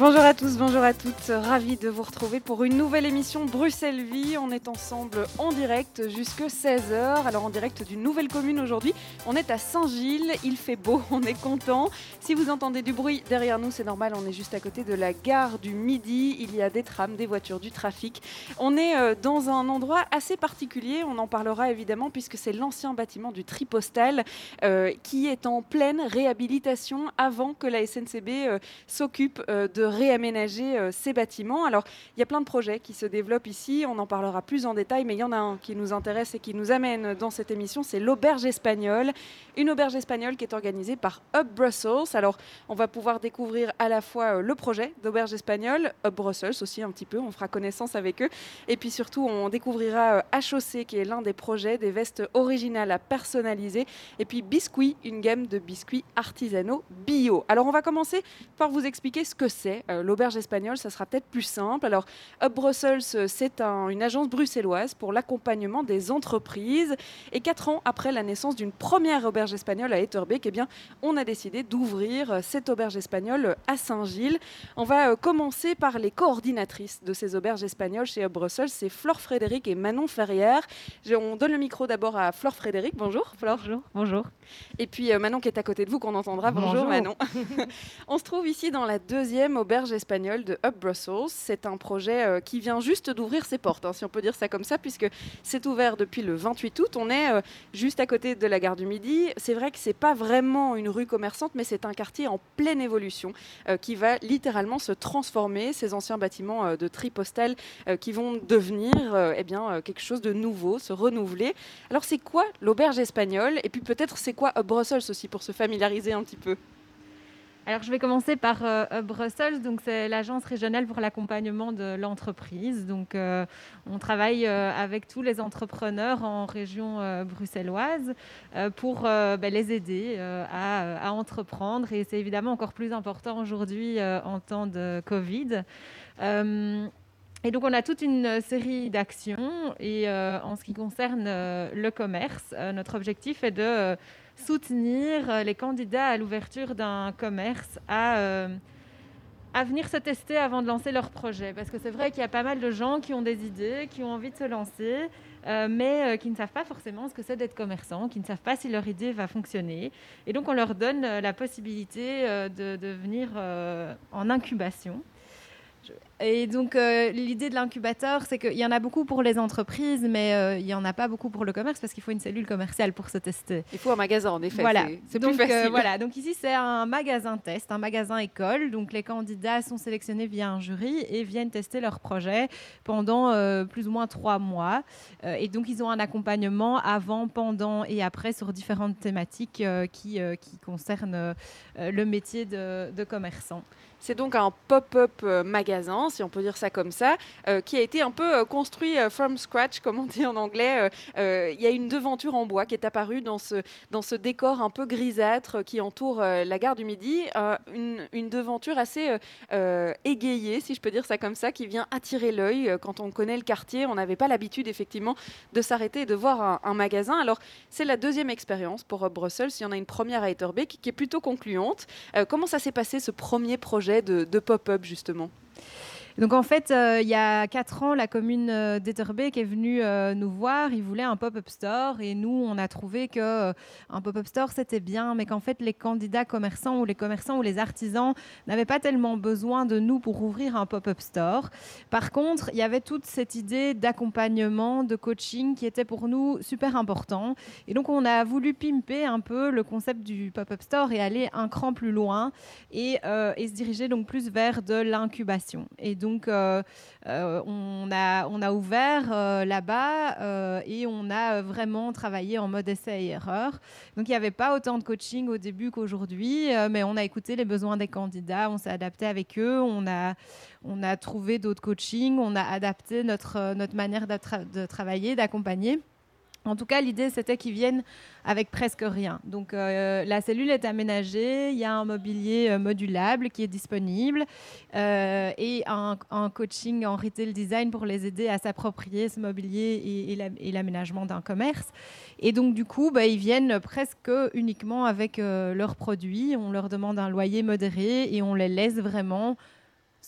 Bonjour à tous, bonjour à toutes, ravi de vous retrouver pour une nouvelle émission Bruxelles Vie. On est ensemble en direct jusque 16h, alors en direct d'une nouvelle commune aujourd'hui. On est à Saint-Gilles, il fait beau, on est content. Si vous entendez du bruit derrière nous, c'est normal, on est juste à côté de la gare du Midi. Il y a des trams, des voitures, du trafic. On est euh, dans un endroit assez particulier, on en parlera évidemment puisque c'est l'ancien bâtiment du Tripostal euh, qui est en pleine réhabilitation avant que la SNCB euh, s'occupe de réaménager euh, ces bâtiments. Alors, il y a plein de projets qui se développent ici, on en parlera plus en détail, mais il y en a un qui nous intéresse et qui nous amène dans cette émission, c'est l'auberge espagnole. Une auberge espagnole qui est organisée par Hub Brussels. Alors, on va pouvoir découvrir à la fois euh, le projet d'auberge espagnole, Hub Brussels aussi un petit peu, on fera connaissance avec eux. Et puis surtout, on découvrira HOC, euh, qui est l'un des projets des vestes originales à personnaliser. Et puis Biscuit, une gamme de biscuits artisanaux bio. Alors, on va commencer par vous expliquer ce que c'est euh, l'auberge espagnole, ça sera peut-être plus simple. Alors, Up Brussels, euh, c'est une agence bruxelloise pour l'accompagnement des entreprises. Et quatre ans après la naissance d'une première auberge espagnole à Etterbeek, eh bien, on a décidé d'ouvrir euh, cette auberge espagnole à Saint-Gilles. On va commencer par les coordinatrices de ces auberges espagnoles chez Up Brussels. C'est Flore Frédéric et Manon Ferrière. On donne le micro d'abord à Flore Frédéric. Bonjour, Flore. Bonjour. Bonjour. Et puis Manon qui est à côté de vous, qu'on entendra. Bonjour, Manon. on se trouve ici dans la deuxième auberge espagnole de Up Brussels. C'est un projet euh, qui vient juste d'ouvrir ses portes, hein, si on peut dire ça comme ça, puisque c'est ouvert depuis le 28 août. On est euh, juste à côté de la gare du Midi. C'est vrai que c'est pas vraiment une rue commerçante, mais c'est un quartier en pleine évolution euh, qui va littéralement se transformer. Ces anciens bâtiments de tri postal qui vont devenir eh bien, quelque chose de nouveau, se renouveler. Alors c'est quoi l'auberge espagnole? Et puis peut-être c'est quoi Up Brussels aussi pour se familiariser un petit peu? Alors, je vais commencer par euh, Brussels. Donc, c'est l'agence régionale pour l'accompagnement de l'entreprise. Donc, euh, on travaille euh, avec tous les entrepreneurs en région bruxelloise pour ben, les aider à, à, entreprendre. Et c'est évidemment encore plus important aujourd'hui en temps de Covid. Et donc, on a toute une série d'actions. Et en ce qui concerne le commerce, notre objectif est de soutenir euh, les candidats à l'ouverture d'un commerce à, euh, à venir se tester avant de lancer leur projet. Parce que c'est vrai qu'il y a pas mal de gens qui ont des idées, qui ont envie de se lancer, euh, mais qui ne savent pas forcément ce que c'est d'être commerçant, qui ne savent pas si leur idée va fonctionner. Et donc on leur donne la possibilité de, de, venir en incubation. Et donc, euh, l'idée de l'incubateur, c'est qu'il y en a beaucoup pour les entreprises, mais euh, il n'y en a pas beaucoup pour le commerce parce qu'il faut une cellule commerciale pour se tester. Il faut un magasin, en effet. Voilà. C'est plus euh, facile. voilà. Donc, ici, c'est un magasin test, un magasin école. Donc, les candidats sont sélectionnés via un jury et viennent tester leur projet pendant plus ou moins trois mois. et donc, ils ont un accompagnement avant, pendant et après sur différentes thématiques qui, qui concernent le métier de, de commerçant. C'est donc un pop-up magasin si on peut dire ça comme ça, euh, qui a été un peu euh, construit euh, from scratch, comme on dit en anglais. Il y a une devanture en bois qui est apparue dans ce, dans ce décor un peu grisâtre qui entoure la gare du Midi. Une, une, devanture assez égayée, si je peux dire ça comme ça, qui vient attirer l'œil. Quand on connaît le quartier, on n'avait pas l'habitude effectivement de s'arrêter et de voir un, magasin. Alors c'est la deuxième expérience pour Brussels. Il y en a une première à Etterbeek qui est plutôt concluante. comment ça s'est passé ce premier projet? De, pop-up justement donc en fait, euh, il y a quatre ans, la commune euh, d'Etterbeek est venue euh, nous voir. Ils voulaient un pop-up store et nous, on a trouvé que un pop-up store c'était bien, mais qu'en fait les candidats commerçants ou les commerçants ou les artisans n'avaient pas tellement besoin de nous pour ouvrir un pop-up store. Par contre, il y avait toute cette idée d'accompagnement, de coaching qui était pour nous super important. Et donc on a voulu pimper un peu le concept du pop-up store et aller un cran plus loin et, se diriger donc plus vers de l'incubation. Donc euh, euh, on, a, on a ouvert euh, là-bas et on a vraiment travaillé en mode essai et erreur. Donc, il n'y avait pas autant de coaching au début qu'aujourd'hui, mais on a écouté les besoins des candidats, on s'est adapté avec eux, on a, on a trouvé d'autres coachings, on a adapté notre, notre manière de travailler, d'accompagner. En tout cas, l'idée, c'était qu'ils viennent avec presque rien. Donc, euh, la cellule est aménagée, il y a un mobilier euh, modulable qui est disponible euh, et un, coaching en retail design pour les aider à s'approprier ce mobilier et, l'aménagement d'un commerce. Et donc, du coup, bah, ils viennent presque uniquement avec leurs produits. On leur demande un loyer modéré et on les laisse vraiment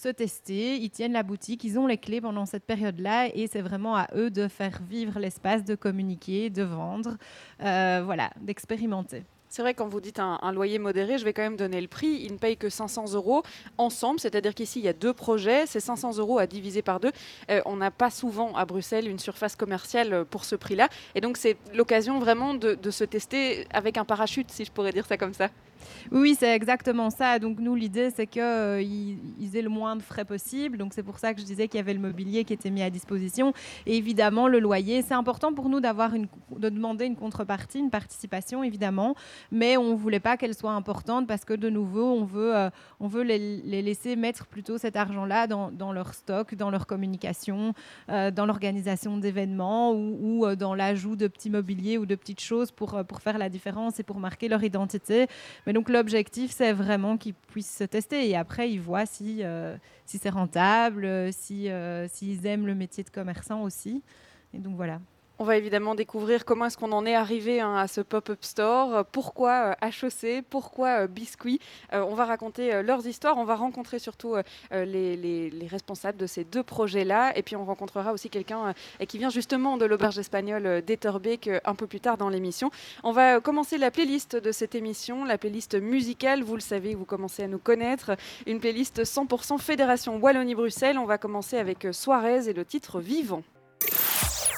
se tester, ils tiennent la boutique, ils ont les clés pendant cette période-là et c'est vraiment à eux de faire vivre l'espace, de communiquer, de vendre, euh, voilà, d'expérimenter. C'est vrai, quand vous dites un, loyer modéré, je vais quand même donner le prix. Ils ne payent que 500 euros ensemble, c'est-à-dire qu'ici, il y a deux projets. C'est 500 euros à diviser par deux. Euh, on n'a pas souvent à Bruxelles une surface commerciale pour ce prix-là. Et donc, c'est l'occasion vraiment de, de se tester avec un parachute, si je pourrais dire ça comme ça. Oui, c'est exactement ça. Donc nous, l'idée, c'est qu'ils euh, aient le moins de frais possible. Donc c'est pour ça que je disais qu'il y avait le mobilier qui était mis à disposition. Et évidemment, le loyer, c'est important pour nous d'avoir de demander une contrepartie, une participation, évidemment. Mais on ne voulait pas qu'elle soit importante parce que de nouveau, on veut, euh, on veut les, laisser mettre plutôt cet argent-là dans, leur stock, dans leur communication, euh, dans l'organisation d'événements ou, ou dans l'ajout de petits mobiliers ou de petites choses pour, pour faire la différence et pour marquer leur identité. Mais donc l'objectif, c'est vraiment qu'ils puissent se tester et après, ils voient si, euh, si c'est rentable, si, euh, s'ils aiment le métier de commerçant aussi. Et donc voilà. On va évidemment découvrir comment est-ce qu'on en est arrivé hein, à ce pop-up store, pourquoi euh, pourquoi euh, Biscuit. Euh, on va raconter leurs histoires, on va rencontrer surtout les, responsables de ces deux projets-là, et puis on rencontrera aussi quelqu'un qui vient justement de l'auberge espagnole d'Etterbeek un peu plus tard dans l'émission. On va commencer la playlist de cette émission, la playlist musicale, vous le savez, vous commencez à nous connaître, une playlist 100% Fédération Wallonie-Bruxelles. On va commencer avec Suarez et le titre Vivant.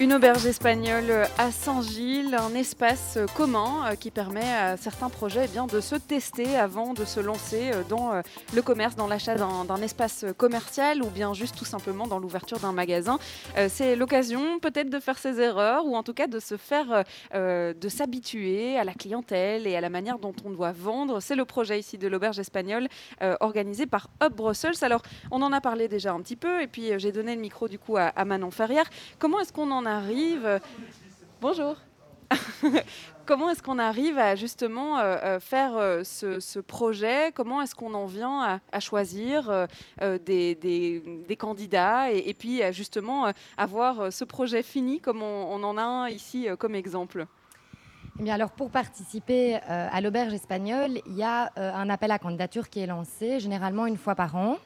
une auberge espagnole à Saint-Gilles, un espace commun euh, qui permet à certains projets eh bien, de se tester avant de se lancer euh, dans euh, le commerce, dans l'achat d'un espace commercial ou bien juste tout simplement dans l'ouverture d'un magasin. C'est l'occasion peut-être de faire ses erreurs ou en tout cas de se faire, de s'habituer à la clientèle et à la manière dont on doit vendre. C'est le projet ici de l'auberge espagnole organisé par Hub Brussels. Alors on en a parlé déjà un petit peu et puis j'ai donné le micro du coup à, à Manon Ferrière. Comment est-ce qu'on en a arrive. Bonjour. Comment est-ce qu'on arrive à justement euh, euh, faire euh, ce, projet? Comment est-ce qu'on en vient à, choisir des, candidats et, puis justement avoir ce projet fini comme on, en a ici comme exemple? Eh bien alors pour participer à l'auberge espagnole, il y a un appel à candidature qui est lancé généralement une fois par an.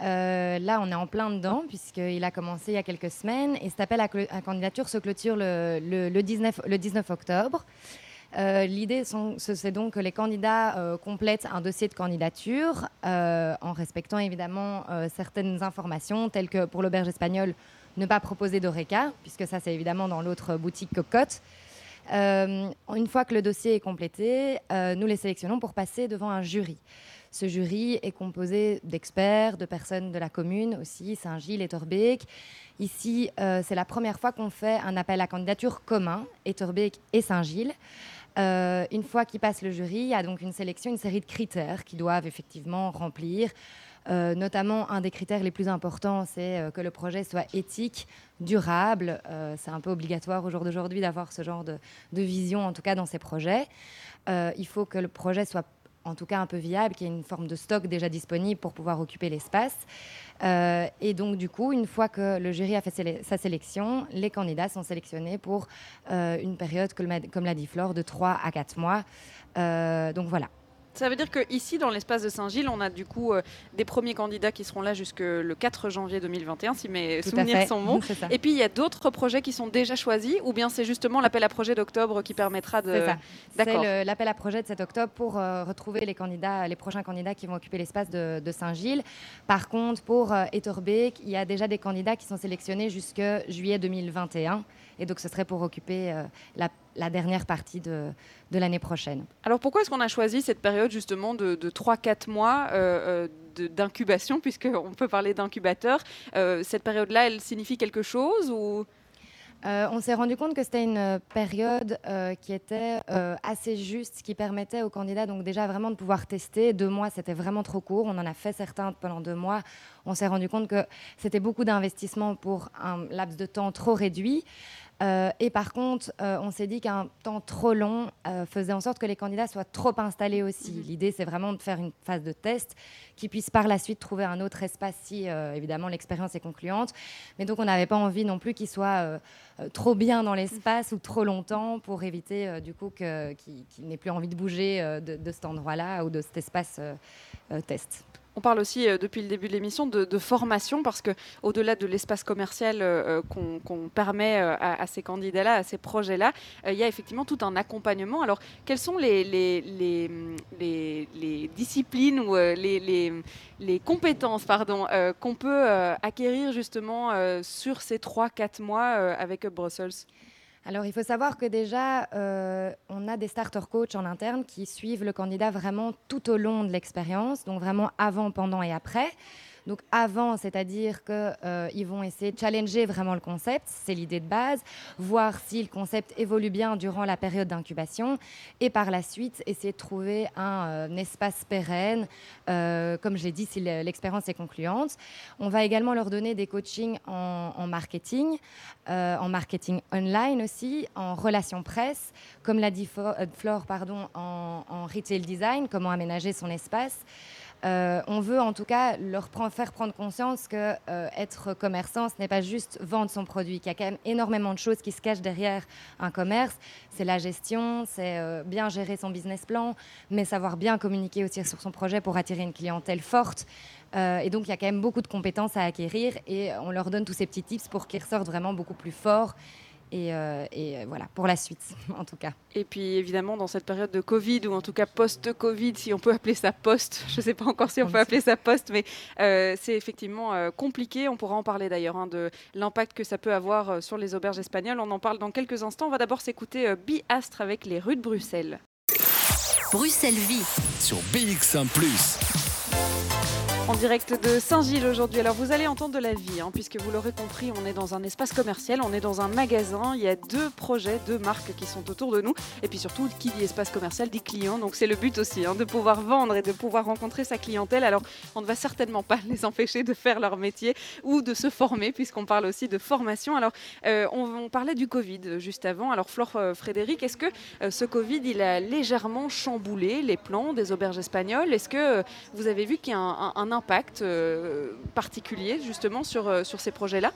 Euh, là, on est en plein dedans, puisqu'il a commencé il y a quelques semaines. Et cet appel à, candidature se clôture le, 19, le 19, octobre. Euh, l'idée, c'est donc que les candidats euh, complètent un dossier de candidature en respectant évidemment certaines informations, telles que pour l'auberge espagnole, ne pas proposer d'ORECA, puisque ça, c'est évidemment dans l'autre boutique Cocotte. une fois que le dossier est complété, nous les sélectionnons pour passer devant un jury. Ce jury est composé d'experts, de personnes de la commune aussi, Saint-Gilles et Torbeek. Ici, euh, c'est la première fois qu'on fait un appel à candidature commun, Etterbeek et Saint-Gilles. Euh, une fois qu'il passe le jury, il y a donc une sélection, une série de critères qui doivent effectivement remplir. Euh, notamment, un des critères les plus importants, c'est que le projet soit éthique, durable. c'est un peu obligatoire au jour d'aujourd'hui d'avoir ce genre de, vision, en tout cas dans ces projets. il faut que le projet soit en tout cas un peu viable, qui ait une forme de stock déjà disponible pour pouvoir occuper l'espace. Euh, et donc, du coup, une fois que le jury a fait sa sélection, les candidats sont sélectionnés pour euh, une période, comme l'a dit Flore, de 3 à 4 mois. Euh, donc voilà. Ça veut dire qu'ici, dans l'espace de Saint-Gilles, on a du coup euh, des premiers candidats qui seront là jusque le 4 janvier 2021, si mes souvenirs sont bons. Et puis, il y a d'autres projets qui sont déjà choisis, ou bien c'est justement l'appel à projet d'octobre qui permettra de... C'est l'appel à projet de cet octobre pour euh, retrouver les candidats, les prochains candidats qui vont occuper l'espace de, Saint-Gilles. Par contre, pour euh, Etterbeek, il y a déjà des candidats qui sont sélectionnés jusque juillet 2021. Et donc, ce serait pour occuper la la dernière partie de, de l'année prochaine. Alors pourquoi est-ce qu'on a choisi cette période justement de, de 3-4 mois euh, euh d'incubation, puisqu'on peut parler d'incubateur euh, Cette période-là, elle signifie quelque chose ou? Euh, on s'est rendu compte que c'était une euh, période euh, qui était assez juste, qui permettait aux candidats donc déjà vraiment de pouvoir tester. Deux mois, c'était vraiment trop court. On en a fait certains pendant deux mois. On s'est rendu compte que c'était beaucoup d'investissement pour un laps de temps trop réduit. Euh, et par contre, euh, on s'est dit qu'un temps trop long euh, faisait en sorte que les candidats soient trop installés aussi. Mhm. L'idée, c'est vraiment de faire une phase de test qui puisse par la suite trouver un autre espace si, évidemment, l'expérience est concluante. Mais donc, on n'avait pas envie non plus qu'ils soient trop bien dans l'espace ou trop longtemps pour éviter, du coup, qu'ils n'aient plus envie de bouger de, de, cet endroit-là ou de cet espace test. On parle aussi euh, depuis le début de l'émission de, formation parce que au-delà de l'espace commercial euh, euh, qu'on permet à, ces candidats-là, à ces projets-là, il y a effectivement tout un accompagnement. Alors, quelles sont les, disciplines ou les, compétences qu'on peut acquérir justement sur ces 3-4 mois avec Brussels? Alors, il faut savoir que déjà, euh, on a des starter coachs en interne qui suivent le candidat vraiment tout au long de l'expérience, donc vraiment avant, pendant et après. Donc avant, c'est-à-dire qu'ils euh, vont essayer de challenger vraiment le concept, c'est l'idée de base, voir si le concept évolue bien durant la période d'incubation, et par la suite, essayer de trouver un, euh, espace pérenne, euh, comme je l'ai dit, si l'expérience est concluante. On va également leur donner des coachings en, marketing, en marketing online aussi, en relations presse, comme l'a dit Flore, pardon, en, en retail design, comment aménager son espace. Euh, on veut en tout cas leur faire prendre conscience que euh, être commerçant, ce n'est pas juste vendre son produit, qu'il y a quand même énormément de choses qui se cachent derrière un commerce. C'est la gestion, c'est euh, bien gérer son business plan, mais savoir bien communiquer aussi sur son projet pour attirer une clientèle forte. et donc, il y a quand même beaucoup de compétences à acquérir et on leur donne tous ces petits tips pour qu'ils ressortent vraiment beaucoup plus forts et, euh, euh, voilà, pour la suite, en tout cas. Et puis évidemment, dans cette période de Covid, ou en tout cas post-Covid, si on peut appeler ça post, je ne sais pas encore si on peut appeler ça post, mais euh, c'est effectivement compliqué. On pourra en parler d'ailleurs, hein, de l'impact que ça peut avoir sur les auberges espagnoles. On en parle dans quelques instants. On va d'abord s'écouter Biastre avec les rues de Bruxelles. Bruxelles Vie sur BX1 ⁇ en direct de Saint-Gilles aujourd'hui. Alors vous allez entendre de la vie, hein, puisque vous l'aurez compris, on est dans un espace commercial, on est dans un magasin. Il y a deux projets, deux marques qui sont autour de nous. Et puis surtout, qui dit espace commercial dit client. Donc c'est le but aussi, hein, de pouvoir vendre et de pouvoir rencontrer sa clientèle. Alors on ne va certainement pas les empêcher de faire leur métier ou de se former, puisqu'on parle aussi de formation. Alors euh, on, parlait du Covid juste avant. Alors Flore euh, Frédéric, est-ce que euh, ce Covid, il a légèrement chamboulé les plans des auberges espagnoles? Est-ce que vous avez vu qu'il y a un impact euh, particulier justement sur, euh, sur ces projets-là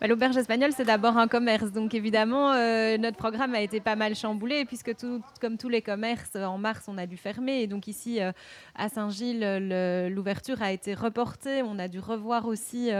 bah, L'auberge espagnole, c'est d'abord un commerce. Donc évidemment, euh, notre programme a été pas mal chamboulé puisque comme tous les commerces, en mars, on a dû fermer. Et donc ici, à Saint-Gilles, l'ouverture a été reportée. On a dû revoir aussi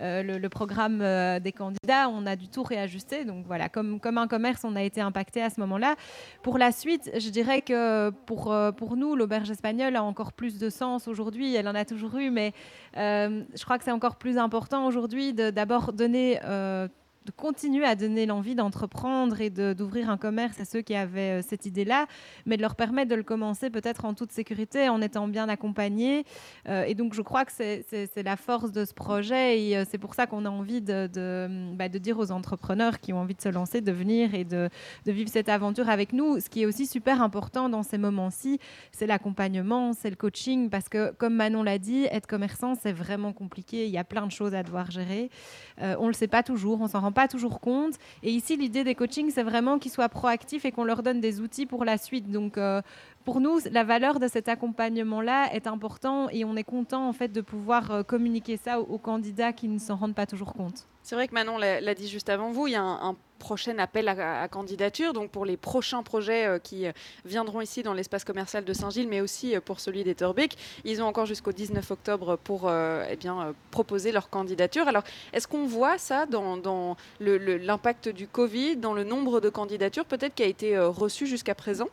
le, programme des candidats. On a dû tout réajuster. Donc voilà, comme, comme un commerce, on a été impacté à ce moment-là. Pour la suite, je dirais que pour, pour nous, l'auberge espagnole a encore plus de sens aujourd'hui. Elle en a toujours eu, mais euh, je crois que c'est encore plus important aujourd'hui de d'abord donner Uh. De continuer à donner l'envie d'entreprendre et d'ouvrir un commerce à ceux qui avaient euh, cette idée-là, mais de leur permettre de le commencer peut-être en toute sécurité, en étant bien accompagnés. Euh, et donc, je crois que c'est la force de ce projet et euh, c'est pour ça qu'on a envie de, de, bah, de, dire aux entrepreneurs qui ont envie de se lancer, de venir et de, de, vivre cette aventure avec nous. Ce qui est aussi super important dans ces moments-ci, c'est l'accompagnement, c'est le coaching, parce que comme Manon l'a dit, être commerçant, c'est vraiment compliqué. Il y a plein de choses à devoir gérer. on ne le sait pas toujours, on s'en rend pas toujours compte. Et ici, l'idée des coachings, c'est vraiment qu'ils soient proactifs et qu'on leur donne des outils pour la suite. Donc, euh, pour nous, la valeur de cet accompagnement-là est important et on est content en fait de pouvoir euh, communiquer ça aux, candidats qui ne s'en rendent pas toujours compte. C'est vrai que Manon l'a dit juste avant vous, il y a un, prochain appel à, candidature, donc pour les prochains projets euh, qui euh, viendront ici dans l'espace commercial de Saint-Gilles, mais aussi pour celui d'Etterbeek. Ils ont encore jusqu'au 19 octobre pour eh bien, proposer leur candidature. Alors, est-ce qu'on voit ça dans, dans l'impact du Covid, dans le nombre de candidatures peut-être qui a été reçu jusqu'à présent?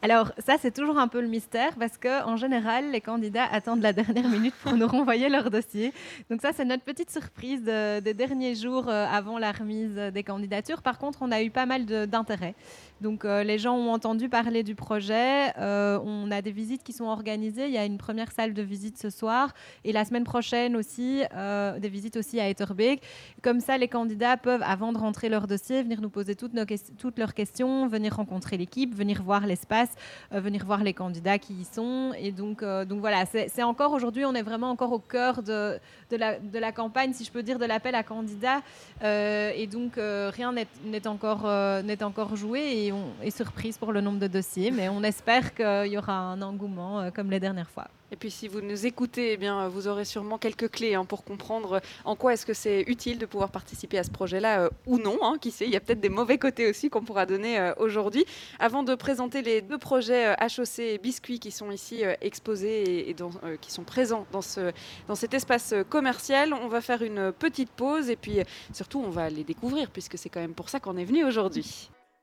Alors ça, c'est toujours un peu le mystère parce que en général, les candidats attendent la dernière minute pour nous renvoyer leur dossier. Donc ça, c'est notre petite surprise des derniers jours euh, avant la remise des candidatures. Par contre, on a eu pas mal d'intérêt. Donc euh, les gens ont entendu parler du projet. Euh, on a des visites qui sont organisées. Il y a une première salle de visite ce soir et la semaine prochaine aussi des visites aussi à Etterbeek. Comme ça, les candidats peuvent, avant de rentrer leur dossier, venir nous poser toutes, leurs questions, venir rencontrer l'équipe, venir voir l'espace, euh, venir voir les candidats qui y sont. Et donc, euh, voilà, c'est encore aujourd'hui, on est vraiment encore au cœur de, la, campagne, si je peux dire, de l'appel à candidats. Euh, et donc, rien n'est encore, joué on est surprise pour le nombre de dossiers. Mais on espère qu'il y aura un engouement comme les dernières fois. Et puis si vous nous écoutez, eh bien, vous aurez sûrement quelques clés hein, pour comprendre en quoi est-ce que c'est utile de pouvoir participer à ce projet-là euh, ou non. Hein, qui sait, il y a peut-être des mauvais côtés aussi qu'on pourra donner euh, aujourd'hui. Avant de présenter les deux projets HOC euh, et Biscuit qui sont ici exposés et, qui sont présents dans, dans cet espace commercial, on va faire une petite pause et puis surtout on va les découvrir puisque c'est quand même pour ça qu'on est venu aujourd'hui.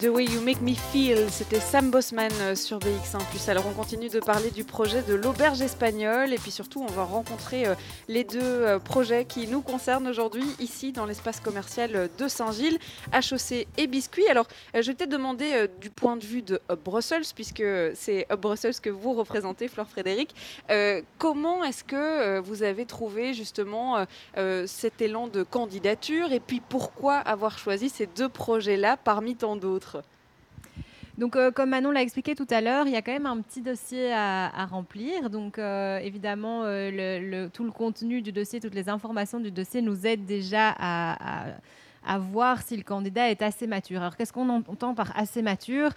The Way You Make Me Feel, c'était Sam Bosman euh, sur BX1 Alors on continue de parler du projet de l'auberge espagnole et puis surtout on va rencontrer euh, les deux euh, projets qui nous concernent aujourd'hui ici dans l'espace commercial de Saint-Gilles, HOC et Biscuit. Alors je vais peut-être demander du point de vue de Hub Brussels puisque c'est Hub Brussels que vous représentez, Flore Frédéric. comment est-ce que vous avez trouvé justement cet élan de candidature? Et puis pourquoi avoir choisi ces deux projets-là parmi tant d'autres? Donc, euh, comme Manon l'a expliqué tout à l'heure, il y a quand même un petit dossier à, remplir. Donc, euh, évidemment, euh, tout le contenu du dossier, toutes les informations du dossier nous aident déjà à, à voir si le candidat est assez mature. Alors, qu'est-ce qu'on entend par assez mature?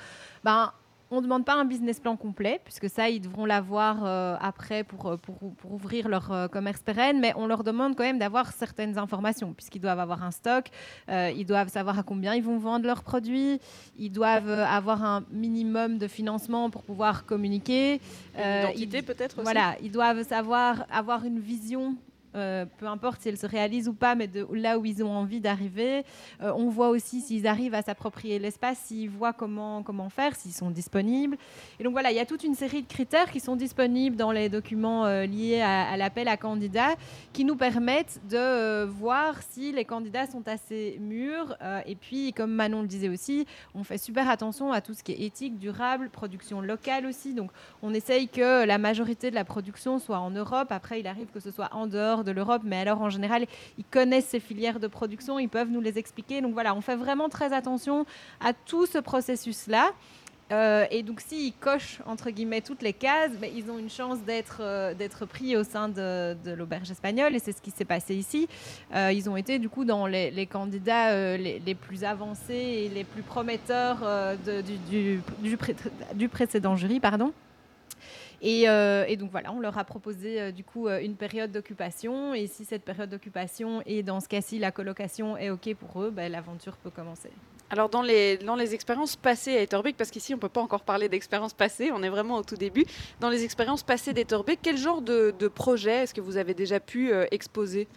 Ben, on ne demande pas un business plan complet, puisque ça, ils devront l'avoir euh, après pour, euh, pour, pour, ouvrir leur euh, commerce pérenne, mais on leur demande quand même d'avoir certaines informations, puisqu'ils doivent avoir un stock, ils doivent savoir à combien ils vont vendre leurs produits, ils doivent avoir un minimum de financement pour pouvoir communiquer. Une identité peut-être aussi Voilà, ils doivent savoir avoir une vision euh, peu importe si elles se réalisent ou pas, mais là où ils ont envie d'arriver. Euh, on voit aussi s'ils arrivent à s'approprier l'espace, s'ils voient comment, comment faire, s'ils sont disponibles. Et donc voilà, il y a toute une série de critères qui sont disponibles dans les documents euh, liés à, l'appel à candidats qui nous permettent de voir si les candidats sont assez mûrs. et puis, comme Manon le disait aussi, on fait super attention à tout ce qui est éthique, durable, production locale aussi. Donc on essaye que la majorité de la production soit en Europe. Après, il arrive que ce soit en dehors de l'Europe, mais alors en général, ils connaissent ces filières de production, ils peuvent nous les expliquer. Donc voilà, on fait vraiment très attention à tout ce processus-là. Euh, et donc, s'ils cochent entre guillemets toutes les cases, mais ils ont une chance d'être euh, pris au sein de, l'auberge espagnole, et c'est ce qui s'est passé ici. Euh, ils ont été du coup dans les, candidats les, plus avancés et les plus prometteurs du, précédent jury, pardon. Euh, et, donc voilà, on leur a proposé euh, du coup euh, une période d'occupation. Et si cette période d'occupation et dans ce cas-ci la colocation est OK pour eux, ben, l'aventure peut commencer. Alors dans les, dans les expériences passées à Etterbeek, parce qu'ici on ne peut pas encore parler d'expériences passées, on est vraiment au tout début, dans les expériences passées d'Etterbeek, quel genre de, de projet est-ce que vous avez déjà pu exposer?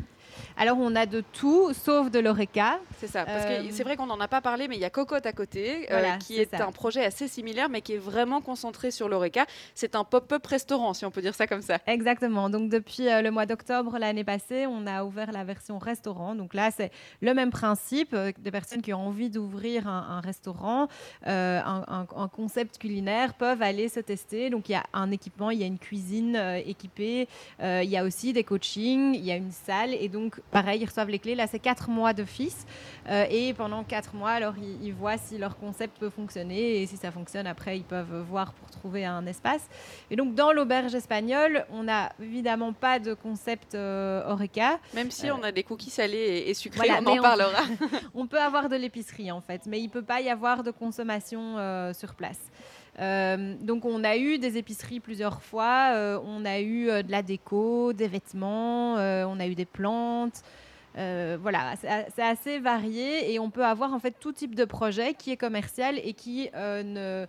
Alors, on a de tout, sauf de l'ORECA. C'est ça, parce que c'est vrai qu'on n'en a pas parlé, mais il y a Cocotte à côté, euh, qui est, un projet assez similaire, mais qui est vraiment concentré sur l'ORECA. C'est un pop-up restaurant, si on peut dire ça comme ça. Exactement. Donc, depuis euh, le mois d'octobre l'année passée, on a ouvert la version restaurant. Donc là, c'est le même principe. Euh, des personnes qui ont envie d'ouvrir un, restaurant, un, concept culinaire, peuvent aller se tester. Donc, il y a un équipement, il y a une cuisine équipée, il y a aussi des coachings, il y a une salle. Et donc, pareil, ils reçoivent les clés. Là, c'est quatre mois d'office. Euh, et pendant quatre mois, alors, ils, voient si leur concept peut fonctionner. Et si ça fonctionne, après, ils peuvent voir pour trouver un espace. Et donc, dans l'auberge espagnole, on n'a évidemment pas de concept euh, Oreca. Même si on a des cookies salés et, sucrés, on en parlera. on peut avoir de l'épicerie, en fait. Mais il ne peut pas y avoir de consommation euh, sur place. Euh, donc on a eu des épiceries plusieurs fois, euh, on a eu euh, de la déco, des vêtements, on a eu des plantes. voilà, c'est assez varié et on peut avoir en fait tout type de projet qui est commercial et qui ne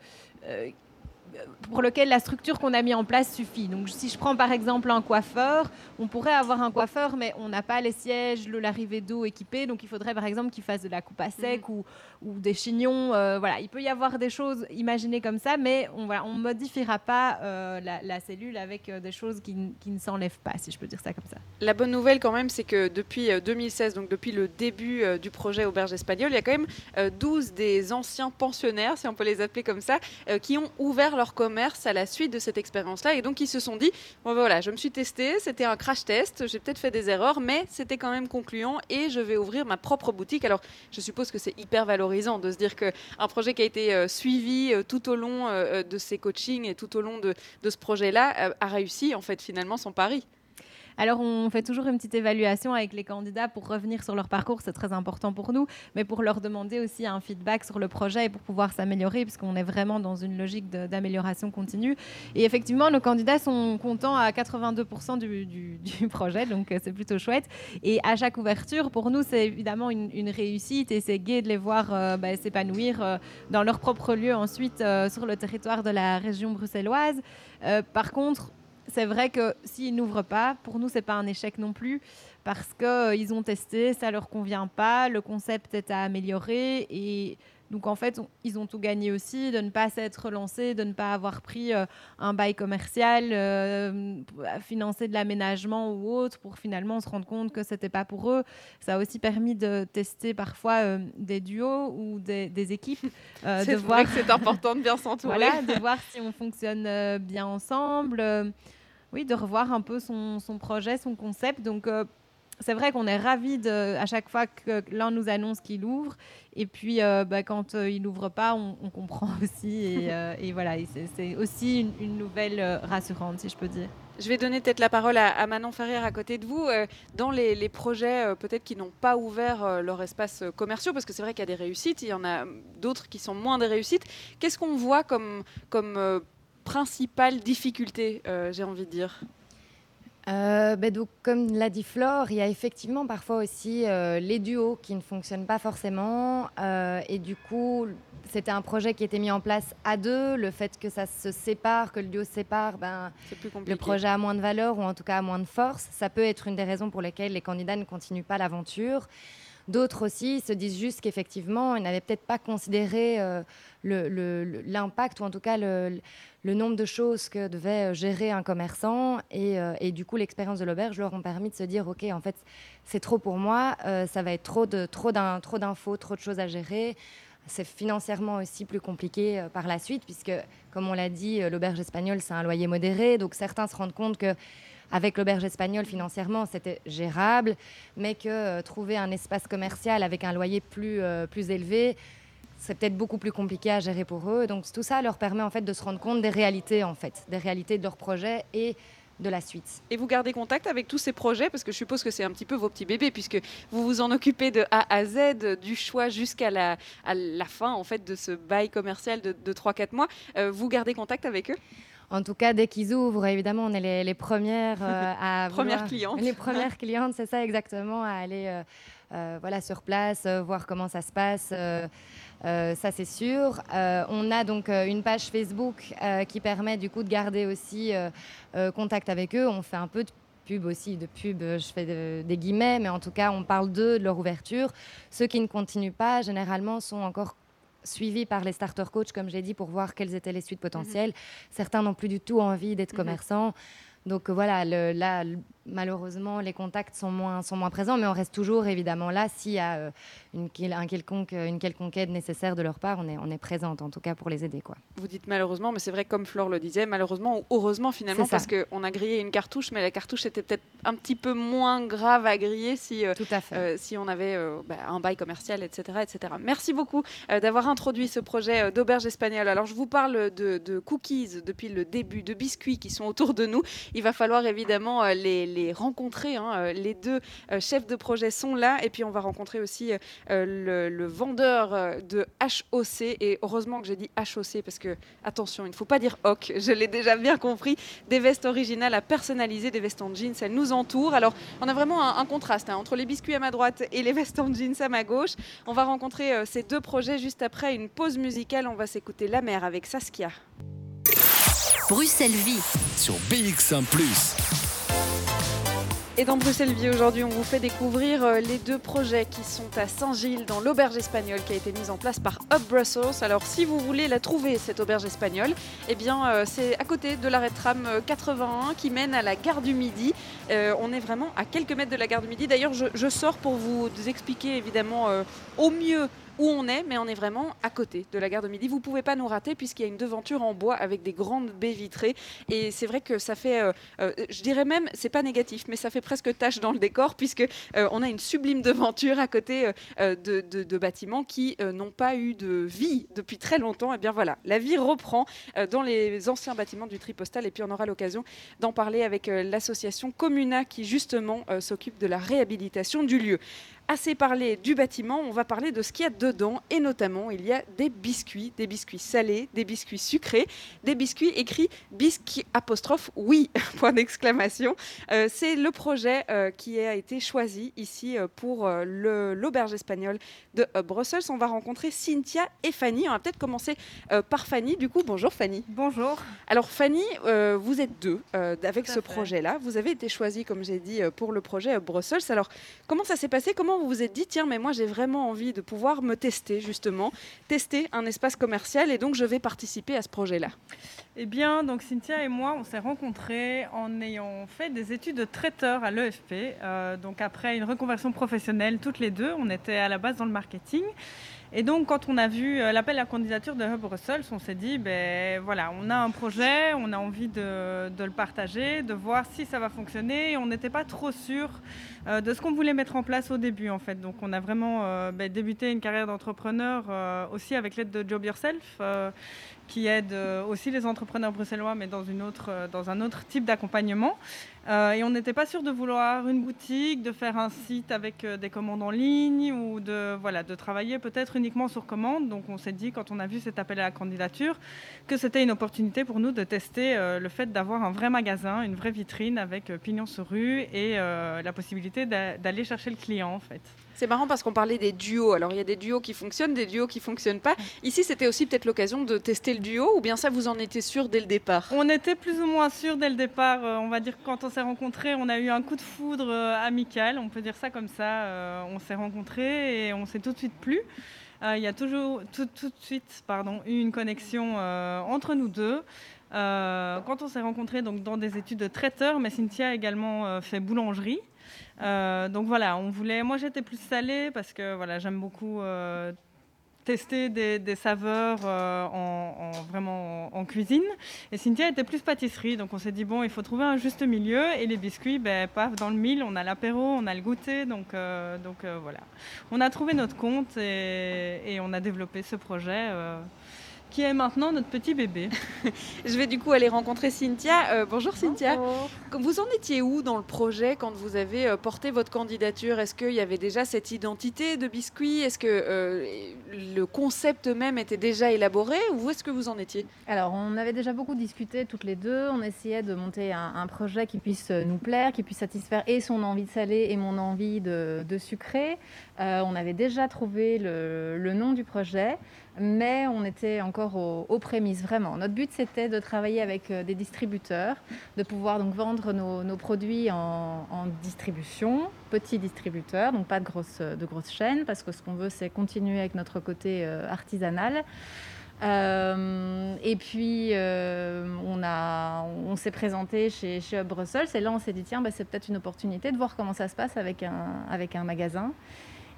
pour lequel la structure qu'on a mis en place suffit. Donc si je prends par exemple un coiffeur, on pourrait avoir un coiffeur, mais on n'a pas les sièges, l'arrivée d'eau équipée, donc il faudrait par exemple qu'il fasse de la coupe à sec mhm. ou, ou, des chignons. Euh, voilà, il peut y avoir des choses imaginées comme ça, mais on ne on modifiera pas euh, la, cellule avec euh, des choses qui, qui ne s'enlèvent pas, si je peux dire ça comme ça. La bonne nouvelle quand même, c'est que depuis 2016, donc depuis le début du projet Auberge Espagnole, il y a quand même 12 des anciens pensionnaires, si on peut les appeler comme ça, qui ont ouvert leur commerce à la suite de cette expérience-là. Et donc, ils se sont dit, bon, voilà, je me suis testé, c'était un crash test, j'ai peut-être fait des erreurs, mais c'était quand même concluant et je vais ouvrir ma propre boutique. Alors, je suppose que c'est hyper valorisant de se dire qu'un projet qui a été euh, suivi euh, tout au long euh, de ces coachings et tout au long de, de ce projet-là a réussi, en fait, finalement, son pari. Alors, on fait toujours une petite évaluation avec les candidats pour revenir sur leur parcours, c'est très important pour nous, mais pour leur demander aussi un feedback sur le projet et pour pouvoir s'améliorer, puisqu'on est vraiment dans une logique d'amélioration continue. Et effectivement, nos candidats sont contents à 82% du, projet, donc euh, c'est plutôt chouette. Et à chaque ouverture, pour nous, c'est évidemment une, réussite et c'est gai de les voir euh, bah, s'épanouir euh, dans leur propre lieu ensuite sur le territoire de la région bruxelloise. par contre, c'est vrai que s'ils n'ouvrent pas, pour nous, c'est pas un échec non plus parce qu'ils euh, ont testé, ça leur convient pas, le concept est à améliorer et donc en fait, ils ont tout gagné aussi de ne pas s'être lancés, de ne pas avoir pris euh, un bail commercial, euh, financer de l'aménagement ou autre pour finalement se rendre compte que c'était pas pour eux. Ça a aussi permis de tester parfois des duos ou des, équipes. de voir que c'est important de bien s'entourer. voilà, de voir si on fonctionne bien ensemble oui, de revoir un peu son, projet, son concept. Donc, euh, c'est vrai qu'on est ravis à chaque fois que l'un nous annonce qu'il ouvre. Et puis, euh, bah, quand euh, il n'ouvre pas, on, comprend aussi. Et, voilà, c'est aussi une, nouvelle rassurante, si je peux dire. Je vais donner peut-être la parole à, Manon Ferrière à côté de vous. dans les, projets peut-être qui n'ont pas ouvert leur espace commerciaux, parce que c'est vrai qu'il y a des réussites, il y en a d'autres qui sont moins des réussites. Qu'est-ce qu'on voit comme, principale difficulté, euh, j'ai envie de dire? Euh, ben donc, comme l'a dit Flore, il y a effectivement parfois aussi euh, les duos qui ne fonctionnent pas forcément. et du coup, c'était un projet qui était mis en place à deux. Le fait que ça se sépare, que le duo se sépare, ben, le projet a moins de valeur ou en tout cas a moins de force. Ça peut être une des raisons pour lesquelles les candidats ne continuent pas l'aventure. D'autres aussi se disent juste qu'effectivement, ils n'avaient peut-être pas considéré l'impact ou en tout cas le, nombre de choses que devait euh, gérer un commerçant. Euh, et, du coup, l'expérience de l'auberge leur ont permis de se dire, OK, en fait, c'est trop pour moi, euh, ça va être trop d'infos, trop, de choses à gérer. C'est financièrement aussi plus compliqué par la suite, puisque, comme on l'a dit, l'auberge espagnole, c'est un loyer modéré. Donc certains se rendent compte que avec l'auberge espagnole, financièrement, c'était gérable, mais que trouver un espace commercial avec un loyer plus, plus élevé, c'est peut-être beaucoup plus compliqué à gérer pour eux. Donc tout ça leur permet en fait de se rendre compte des réalités en fait, des réalités de leur projet et de la suite. Et vous gardez contact avec tous ces projets? Parce que je suppose que c'est un petit peu vos petits bébés puisque vous vous en occupez de A à Z, du choix jusqu'à la, à la fin en fait de ce bail commercial de, de 3-4 mois. Euh, vous gardez contact avec eux? En tout cas, dès qu'ils ouvrent, évidemment, on est les, premières euh, à premières clientes. Les premières clientes, c'est ça exactement, à aller euh, voilà sur place, voir comment ça se passe. Euh, ça c'est sûr. Euh, on a donc euh, une page Facebook qui permet du coup de garder aussi contact avec eux. On fait un peu de pub aussi, de pub, je fais des guillemets, mais en tout cas on parle d'eux, de leur ouverture. Ceux qui ne continuent pas, généralement, sont encore suivis par les starter coach, comme j'ai dit, pour voir quelles étaient les suites potentielles. Mhm. Certains n'ont plus du tout envie d'être mhm. commerçants. Donc voilà, là, malheureusement, les contacts sont moins, sont moins présents, mais on reste toujours évidemment là s'il y a euh, une, un quelconque, une quelconque aide nécessaire de leur part, on est, on est présente en tout cas pour les aider. Quoi. Vous dites malheureusement, mais c'est vrai comme Flore le disait, malheureusement ou heureusement finalement, parce qu'on a grillé une cartouche, mais la cartouche était peut-être un petit peu moins grave à griller si, euh, euh, si on avait bah, un bail commercial, etc. etc. Merci beaucoup d'avoir introduit ce projet d'auberge espagnole. Alors je vous parle de, de, cookies depuis le début, de biscuits qui sont autour de nous. Il va falloir évidemment les les rencontrer. Hein. Euh, les deux euh, chefs de projet sont là. Et puis, on va rencontrer aussi euh, le, vendeur de HOC. Et heureusement que j'ai dit HOC parce que, attention, il ne faut pas dire HOC. Je l'ai déjà bien compris. Des vestes originales à personnaliser, des vestes en jeans. Elles nous entourent. Alors, on a vraiment un, contraste hein, entre les biscuits à ma droite et les vestes en jeans à ma gauche. On va rencontrer ces deux projets juste après une pause musicale. On va s'écouter La mer avec Saskia. Bruxelles Vie sur BX1 ⁇ et dans Bruxelles Vie aujourd'hui, on vous fait découvrir euh, les deux projets qui sont à Saint-Gilles dans l'auberge espagnole qui a été mise en place par Up Brussels. Alors si vous voulez la trouver, cette auberge espagnole, eh bien euh, c'est à côté de l'arrêt de tram 81 euh, qui mène à la gare du Midi. on est vraiment à quelques mètres de la gare du Midi. D'ailleurs, je, je, sors pour vous expliquer évidemment au mieux où on est, mais on est vraiment à côté de la gare de Midi. Vous ne pouvez pas nous rater puisqu'il y a une devanture en bois avec des grandes baies vitrées. Et c'est vrai que ça fait, euh, euh, je dirais même, c'est pas négatif, mais ça fait presque tache dans le décor puisque euh, on a une sublime devanture à côté de, bâtiments qui n'ont pas eu de vie depuis très longtemps. Et bien voilà, la vie reprend dans les anciens bâtiments du Tripostal. Et puis on aura l'occasion d'en parler avec l'association Comuna qui justement s'occupe de la réhabilitation du lieu assez parlé du bâtiment, on va parler de ce qu'il y a dedans. Et notamment, il y a des biscuits, des biscuits salés, des biscuits sucrés, des biscuits écrits biscuit apostrophe oui, point d'exclamation. Euh, c'est le projet euh, qui a été choisi ici euh, pour l'auberge espagnole de Bruxelles. On va rencontrer Cynthia et Fanny. On va peut-être commencer par Fanny. Du coup, bonjour Fanny. Bonjour. Alors Fanny, vous êtes deux avec ce projet-là. Vous avez été choisie, comme j'ai dit, pour le projet Bruxelles. Alors, comment ça s'est passé? Comment vous vous êtes dit, tiens, mais moi j'ai vraiment envie de pouvoir me tester justement, tester un espace commercial et donc je vais participer à ce projet-là Eh bien, donc Cynthia et moi, on s'est rencontrés en ayant fait des études de traiteur à l'EFP. Euh, donc après une reconversion professionnelle, toutes les deux, on était à la base dans le marketing. Et donc, quand on a vu euh, l'appel à candidature de Hub Brussels, on s'est dit, ben voilà, on a un projet, on a envie de, le partager, de voir si ça va fonctionner. on n'était pas trop sûr euh, de ce qu'on voulait mettre en place au début, en fait. Donc, on a vraiment euh, ben, débuté une carrière d'entrepreneur aussi avec l'aide de Job Yourself qui aide aussi les entrepreneurs bruxellois, mais dans un autre type d'accompagnement. Euh, et on n'était pas sûr de vouloir une boutique, de faire un site avec euh, des commandes en ligne ou de, voilà, travailler peut-être uniquement sur commande. Donc on s'est dit, quand on a vu cet appel à la candidature, que c'était une opportunité pour nous de tester euh, le fait d'avoir un vrai magasin, une vraie vitrine avec pignon sur rue et la possibilité d'aller chercher le client en fait. C'est marrant parce qu'on parlait des duos. Alors il y a des duos qui fonctionnent, des duos qui fonctionnent pas. Ici, c'était aussi peut-être l'occasion de tester le duo ou bien ça, vous en étiez sûr dès le départ? On était plus ou moins sûr dès le départ. on va dire quand on s'est rencontrés, on a eu un coup de foudre euh, amical, on peut dire ça comme ça. Euh, on s'est rencontrés et on s'est tout de suite plu. Euh, il y a toujours tout, de suite pardon, eu une connexion entre nous deux. quand on s'est rencontrés donc, dans des études de traiteur, mais Cynthia a également fait boulangerie. Donc voilà, on voulait. Moi, j'étais plus salée parce que voilà, j'aime beaucoup tester des, saveurs euh, en, vraiment en, cuisine. Et Cynthia était plus pâtisserie, donc on s'est dit bon, il faut trouver un juste milieu. Et les biscuits, ben, paf, dans le mille, on a l'apéro, on a le goûter, donc, euh, euh, voilà. On a trouvé notre compte et on a développé ce projet qui est maintenant notre petit bébé. je vais du coup aller rencontrer Cynthia. Euh, bonjour Cynthia. Vous en étiez où dans le projet quand vous avez euh, porté votre candidature? Est-ce qu'il y avait déjà cette identité de biscuit? Est-ce que euh, le concept même était déjà élaboré ou où est-ce que vous en étiez? Alors on avait déjà beaucoup discuté toutes les deux. On essayait de monter un, projet qui puisse nous plaire, qui puisse satisfaire et son envie de salé et mon envie de, de sucré. on avait déjà trouvé le, le nom du projet mais on était encore aux, prémices vraiment. Notre but c'était de travailler avec euh, des distributeurs, de pouvoir donc vendre nos, produits en, distribution, petits distributeurs, donc pas de grosses, de grosses chaînes, parce que ce qu'on veut c'est continuer avec notre côté euh, artisanal. Euh, et puis, on, on s'est présenté chez, chez Brussels et là, on s'est dit, tiens, bah, c'est peut-être une opportunité de voir comment ça se passe avec un, avec un magasin.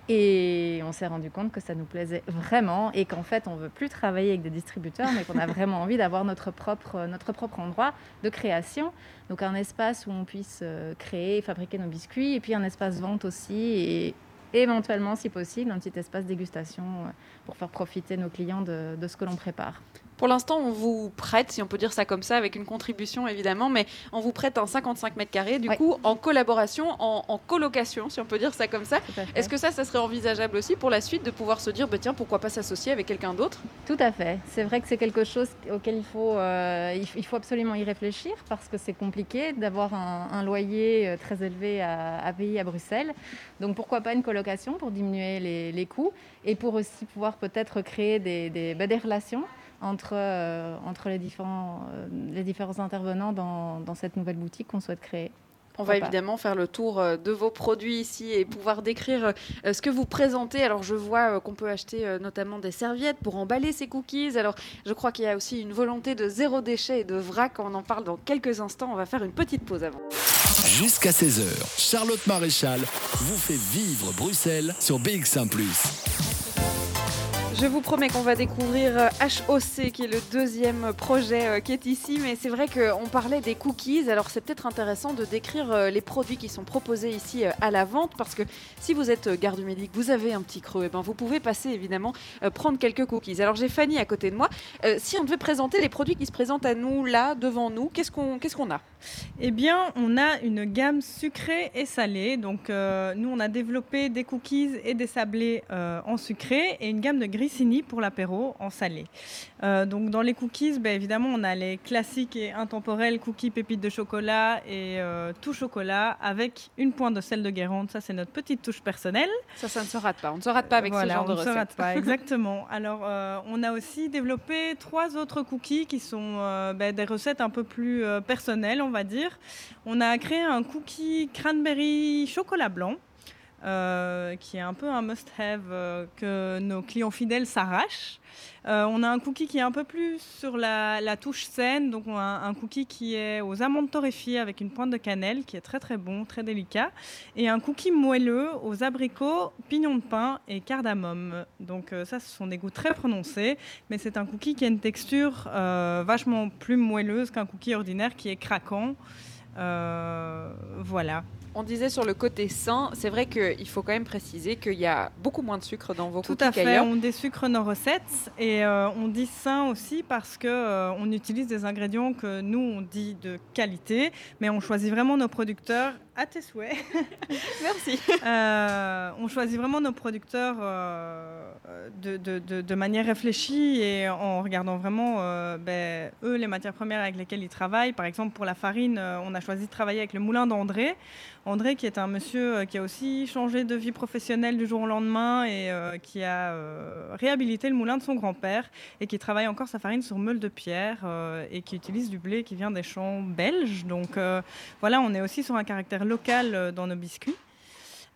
Et on s'est rendu compte que ça nous plaisait vraiment et qu'en fait, on veut plus travailler avec des distributeurs, mais qu'on a vraiment envie d'avoir notre propre, notre propre endroit de création. Donc un espace où on puisse euh, créer, fabriquer nos biscuits, et puis un espace vente aussi, et éventuellement, si possible, un petit espace dégustation euh, pour faire profiter nos clients de, de ce que l'on prépare. Pour l'instant, on vous prête, si on peut dire ça comme ça, avec une contribution évidemment, mais on vous prête un 55 mètres carrés, du coup, en collaboration, en, colocation, si on peut dire ça comme ça. Est-ce que ça, ça serait envisageable aussi pour la suite de pouvoir se dire, bah, tiens, pourquoi pas s'associer avec quelqu'un d'autre? Tout à fait. C'est vrai que c'est quelque chose auquel il faut, euh, il faut absolument y réfléchir parce que c'est compliqué d'avoir un, loyer euh, très élevé à, payer à Bruxelles. Donc pourquoi pas une colocation pour diminuer les, coûts et pour aussi pouvoir peut-être créer des, des, bah, des relations entre, entre les, différents, les différents intervenants dans, dans cette nouvelle boutique qu'on souhaite créer. On va évidemment faire le tour euh, de vos produits ici et pouvoir décrire euh, ce que vous présentez. Alors je vois euh, qu'on peut acheter notamment des serviettes pour emballer ces cookies. Alors je crois qu'il y a aussi une volonté de zéro déchet et de vrac. On en parle dans quelques instants. On va faire une petite pause avant. Jusqu'à 16h, Charlotte Maréchal vous fait vivre Bruxelles sur BX1 ⁇ je vous promets qu'on va découvrir HOC, euh, qui est le deuxième projet euh, qui est ici. Mais c'est vrai qu'on parlait des cookies. Alors c'est peut-être intéressant de décrire euh, les produits qui sont proposés ici à la vente. Parce que si vous êtes garde médic, vous avez un petit creux, et eh ben vous pouvez passer évidemment prendre quelques cookies. Alors j'ai Fanny à côté de moi. si on devait présenter les produits qui se présentent à nous là, devant nous, qu'est-ce qu'on a? Eh bien, on a une gamme sucrée et salée. Donc nous, on a développé des cookies et des sablés en sucré et une gamme de gris pour l'apéro en salé. Euh, donc dans les cookies, ben, évidemment, on a les classiques et intemporels cookies pépites de chocolat et euh, tout chocolat avec une pointe de sel de Guérande. Ça, c'est notre petite touche personnelle. Ça, ça ne se rate pas. On ne se rate pas avec ce genre de recette. On ne se rate pas, exactement. Alors, euh, on a aussi développé trois autres cookies qui sont ben, des recettes un peu plus personnelles, on va dire. On a créé un cookie cranberry chocolat blanc. Euh, qui est un peu un must-have euh, que nos clients fidèles s'arrachent. Euh, on a un cookie qui est un peu plus sur la, touche saine, donc on a un, cookie qui est aux amandes torréfiées avec une pointe de cannelle, qui est très très bon, très délicat, et un cookie moelleux aux abricots, pignons de pain et cardamome. Donc ça, ce sont des goûts très prononcés, mais c'est un cookie qui a une texture vachement plus moelleuse qu'un cookie ordinaire qui est craquant. voilà on disait sur le côté sain, c'est vrai qu'il faut quand même préciser qu'il y a beaucoup moins de sucre dans vos Tout à fait, on désucre nos recettes et euh, on dit sain aussi parce que euh, on utilise des ingrédients que nous on dit de qualité, mais on choisit vraiment nos producteurs à tes souhaits. Merci. Euh, on choisit vraiment nos producteurs de, de, manière réfléchie et en regardant vraiment ben, eux les matières premières avec lesquelles ils travaillent. Par exemple pour la farine, on a choisi de travailler avec le moulin d'André. André, qui est un monsieur euh, qui a aussi changé de vie professionnelle du jour au lendemain et euh, qui a euh, réhabilité le moulin de son grand-père et qui travaille encore sa farine sur meule de pierre et qui utilise du blé qui vient des champs belges. Donc voilà, on est aussi sur un caractère local dans nos biscuits.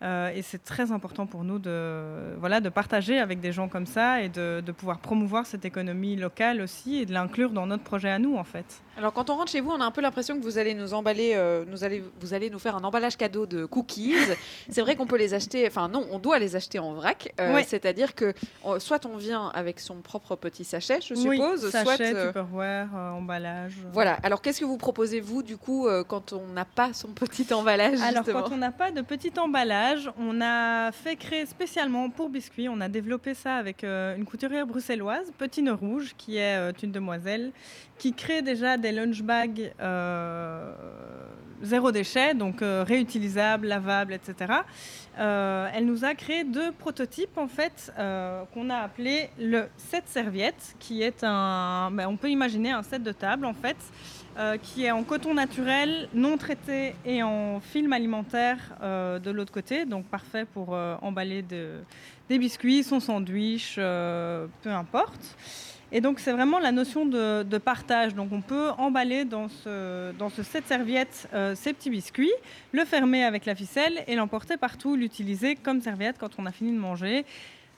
Euh, et c'est très important pour nous de, voilà, de partager avec des gens comme ça et de, de pouvoir promouvoir cette économie locale aussi et de l'inclure dans notre projet à nous en fait. Alors quand on rentre chez vous, on a un peu l'impression que vous allez nous emballer, euh, nous allez, vous allez nous faire un emballage cadeau de cookies. c'est vrai qu'on peut les acheter, enfin non, on doit les acheter en vrac. Euh, c'est-à-dire que soit on vient avec son propre petit sachet, je suppose, oui, sachet, soit Tupperware, emballage. Voilà. Alors qu'est-ce que vous proposez vous du coup quand on n'a pas son petit emballage Alors quand on n'a pas de petit emballage on a fait créer spécialement pour biscuits. On a développé ça avec euh, une couturière bruxelloise, Petite Rouge, qui est euh, une demoiselle, qui crée déjà des lunch bags euh, zéro déchet, donc réutilisables, lavables, etc. elle nous a créé deux prototypes en fait qu'on a appelé le set serviette, qui est un, ben, on peut imaginer un set de table en fait. Euh, qui est en coton naturel, non traité et en film alimentaire euh, de l'autre côté, donc parfait pour euh, emballer des biscuits, son sandwich, peu importe. Et donc c'est vraiment la notion de, partage. Donc on peut emballer dans ce, serviette ces petits biscuits, le fermer avec la ficelle et l'emporter partout, l'utiliser comme serviette quand on a fini de manger.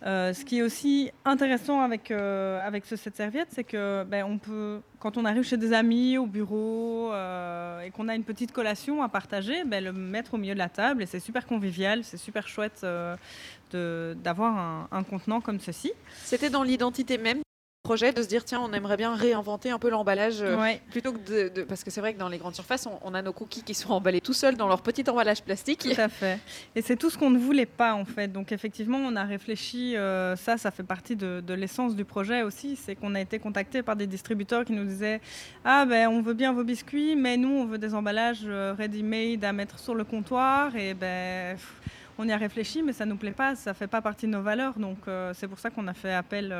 Euh, ce qui est aussi intéressant avec, euh, avec serviette, c'est que ben, on peut, quand on arrive chez des amis au bureau euh, et qu'on a une petite collation à partager, ben, le mettre au milieu de la table et c'est super convivial, c'est super chouette d'avoir un, un, contenant comme ceci. C'était dans l'identité même projet de se dire tiens on aimerait bien réinventer un peu l'emballage euh, plutôt que de, parce que c'est vrai que dans les grandes surfaces on, a nos cookies qui sont emballés tout seuls dans leur petit emballage plastique. Tout à fait. Et c'est tout ce qu'on ne voulait pas en fait. Donc effectivement on a réfléchi euh, ça ça fait partie de, l'essence du projet aussi c'est qu'on a été contacté par des distributeurs qui nous disaient ah ben on veut bien vos biscuits mais nous on veut des emballages euh, ready made à mettre sur le comptoir et ben on y a réfléchi, mais ça nous plaît pas, ça fait pas partie de nos valeurs. Donc c'est pour ça qu'on a fait appel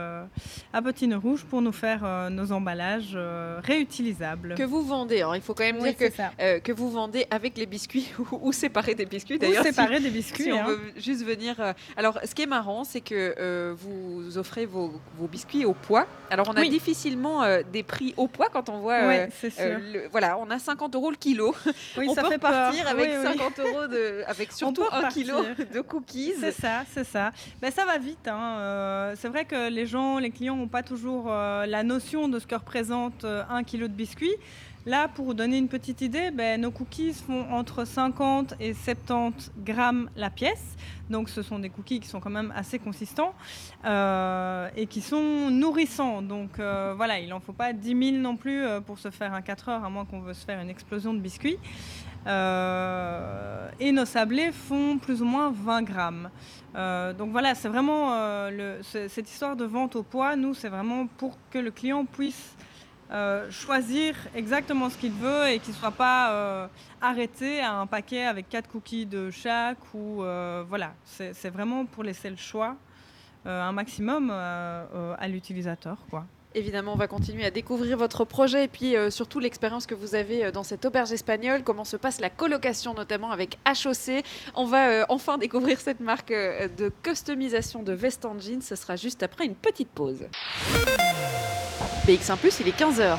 à Bottine Rouge pour nous faire nos emballages réutilisables. Que vous vendez, hein. il faut quand même dire que, que vous vendez avec les biscuits ou, séparés des biscuits d'ailleurs. Séparés des biscuits. Si on hein. veut juste venir. alors ce qui est marrant, c'est que vous offrez vos, biscuits au poids. Alors on a difficilement des prix au poids quand on voit. Oui, c'est sûr. voilà, on a 50 euros le kilo. Oui, on ça peut fait partir avec 50 euros de, avec surtout un kilo de cookies. C'est ça, c'est ça. Ben, ça va vite. Hein. Euh, c'est vrai que les gens, les clients n'ont pas toujours euh, la notion de ce que représente euh, un kilo de biscuits. Là, pour vous donner une petite idée, ben, nos cookies font entre 50 et 70 grammes la pièce. Donc ce sont des cookies qui sont quand même assez consistants et qui sont nourrissants. Donc voilà, il n'en faut pas 10 000 non plus pour se faire un 4 heures, à moins qu'on veut se faire une explosion de biscuits. Et nos sablés font plus ou moins 20 grammes. donc voilà, c'est vraiment cette histoire de vente au poids. Nous, c'est vraiment pour que le client puisse euh, choisir exactement ce qu'il veut et qu'il ne soit pas euh, arrêté à un paquet avec quatre cookies de chaque. Ou, euh, voilà, c'est vraiment pour laisser le choix un maximum à l'utilisateur. quoi. Évidemment, on va continuer à découvrir votre projet et puis surtout l'expérience que vous avez dans cette auberge espagnole, comment se passe la colocation notamment avec HOC. On va enfin découvrir cette marque de customisation de veste en jeans. Ce sera juste après une petite pause. BX1 ⁇ il est 15h.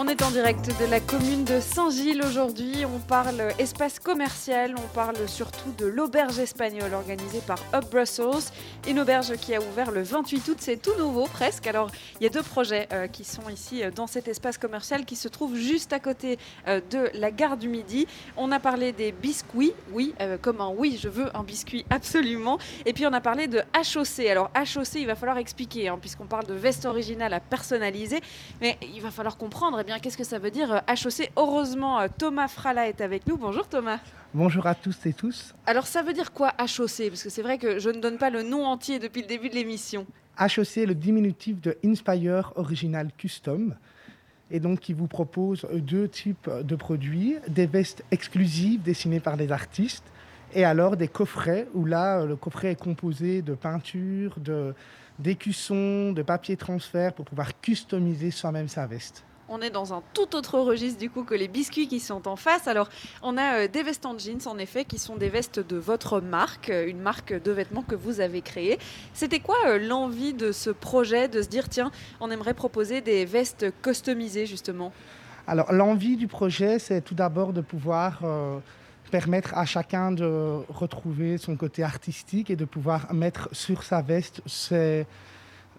on est en direct de la commune de Saint-Gilles aujourd'hui. On parle espace commercial, on parle surtout de l'auberge espagnole organisée par Up Brussels. Une auberge qui a ouvert le 28 août, c'est tout nouveau presque. Alors il y a deux projets euh, qui sont ici euh, dans cet espace commercial qui se trouve juste à côté euh, de la gare du Midi. On a parlé des biscuits, oui, comme un oui, je veux un biscuit absolument. Et puis on a parlé de HOC. Alors HOC, il va falloir expliquer, hein, puisqu'on parle de veste originale à personnaliser, mais il va falloir comprendre qu'est-ce que ça veut dire HOC euh, Heureusement, euh, Thomas Frala est avec nous. Bonjour Thomas. Bonjour à tous et tous. Alors ça veut dire quoi HOC Parce que c'est vrai que je ne donne pas le nom entier depuis le début de l'émission. HOC est le diminutif de Inspire Original Custom et donc qui vous propose deux types de produits, des vestes exclusives dessinées par des artistes et alors des coffrets où là le coffret est composé de peintures, de d'écussons, de papier transfert pour pouvoir customiser soi-même sa veste. On est dans un tout autre registre du coup que les biscuits qui sont en face. Alors, on a euh, des vestes en jeans en effet qui sont des vestes de votre marque, euh, une marque de vêtements que vous avez créée. C'était quoi euh, l'envie de ce projet de se dire tiens, on aimerait proposer des vestes customisées justement? Alors, l'envie du projet, c'est tout d'abord de pouvoir permettre à chacun de retrouver son côté artistique et de pouvoir mettre sur sa veste ses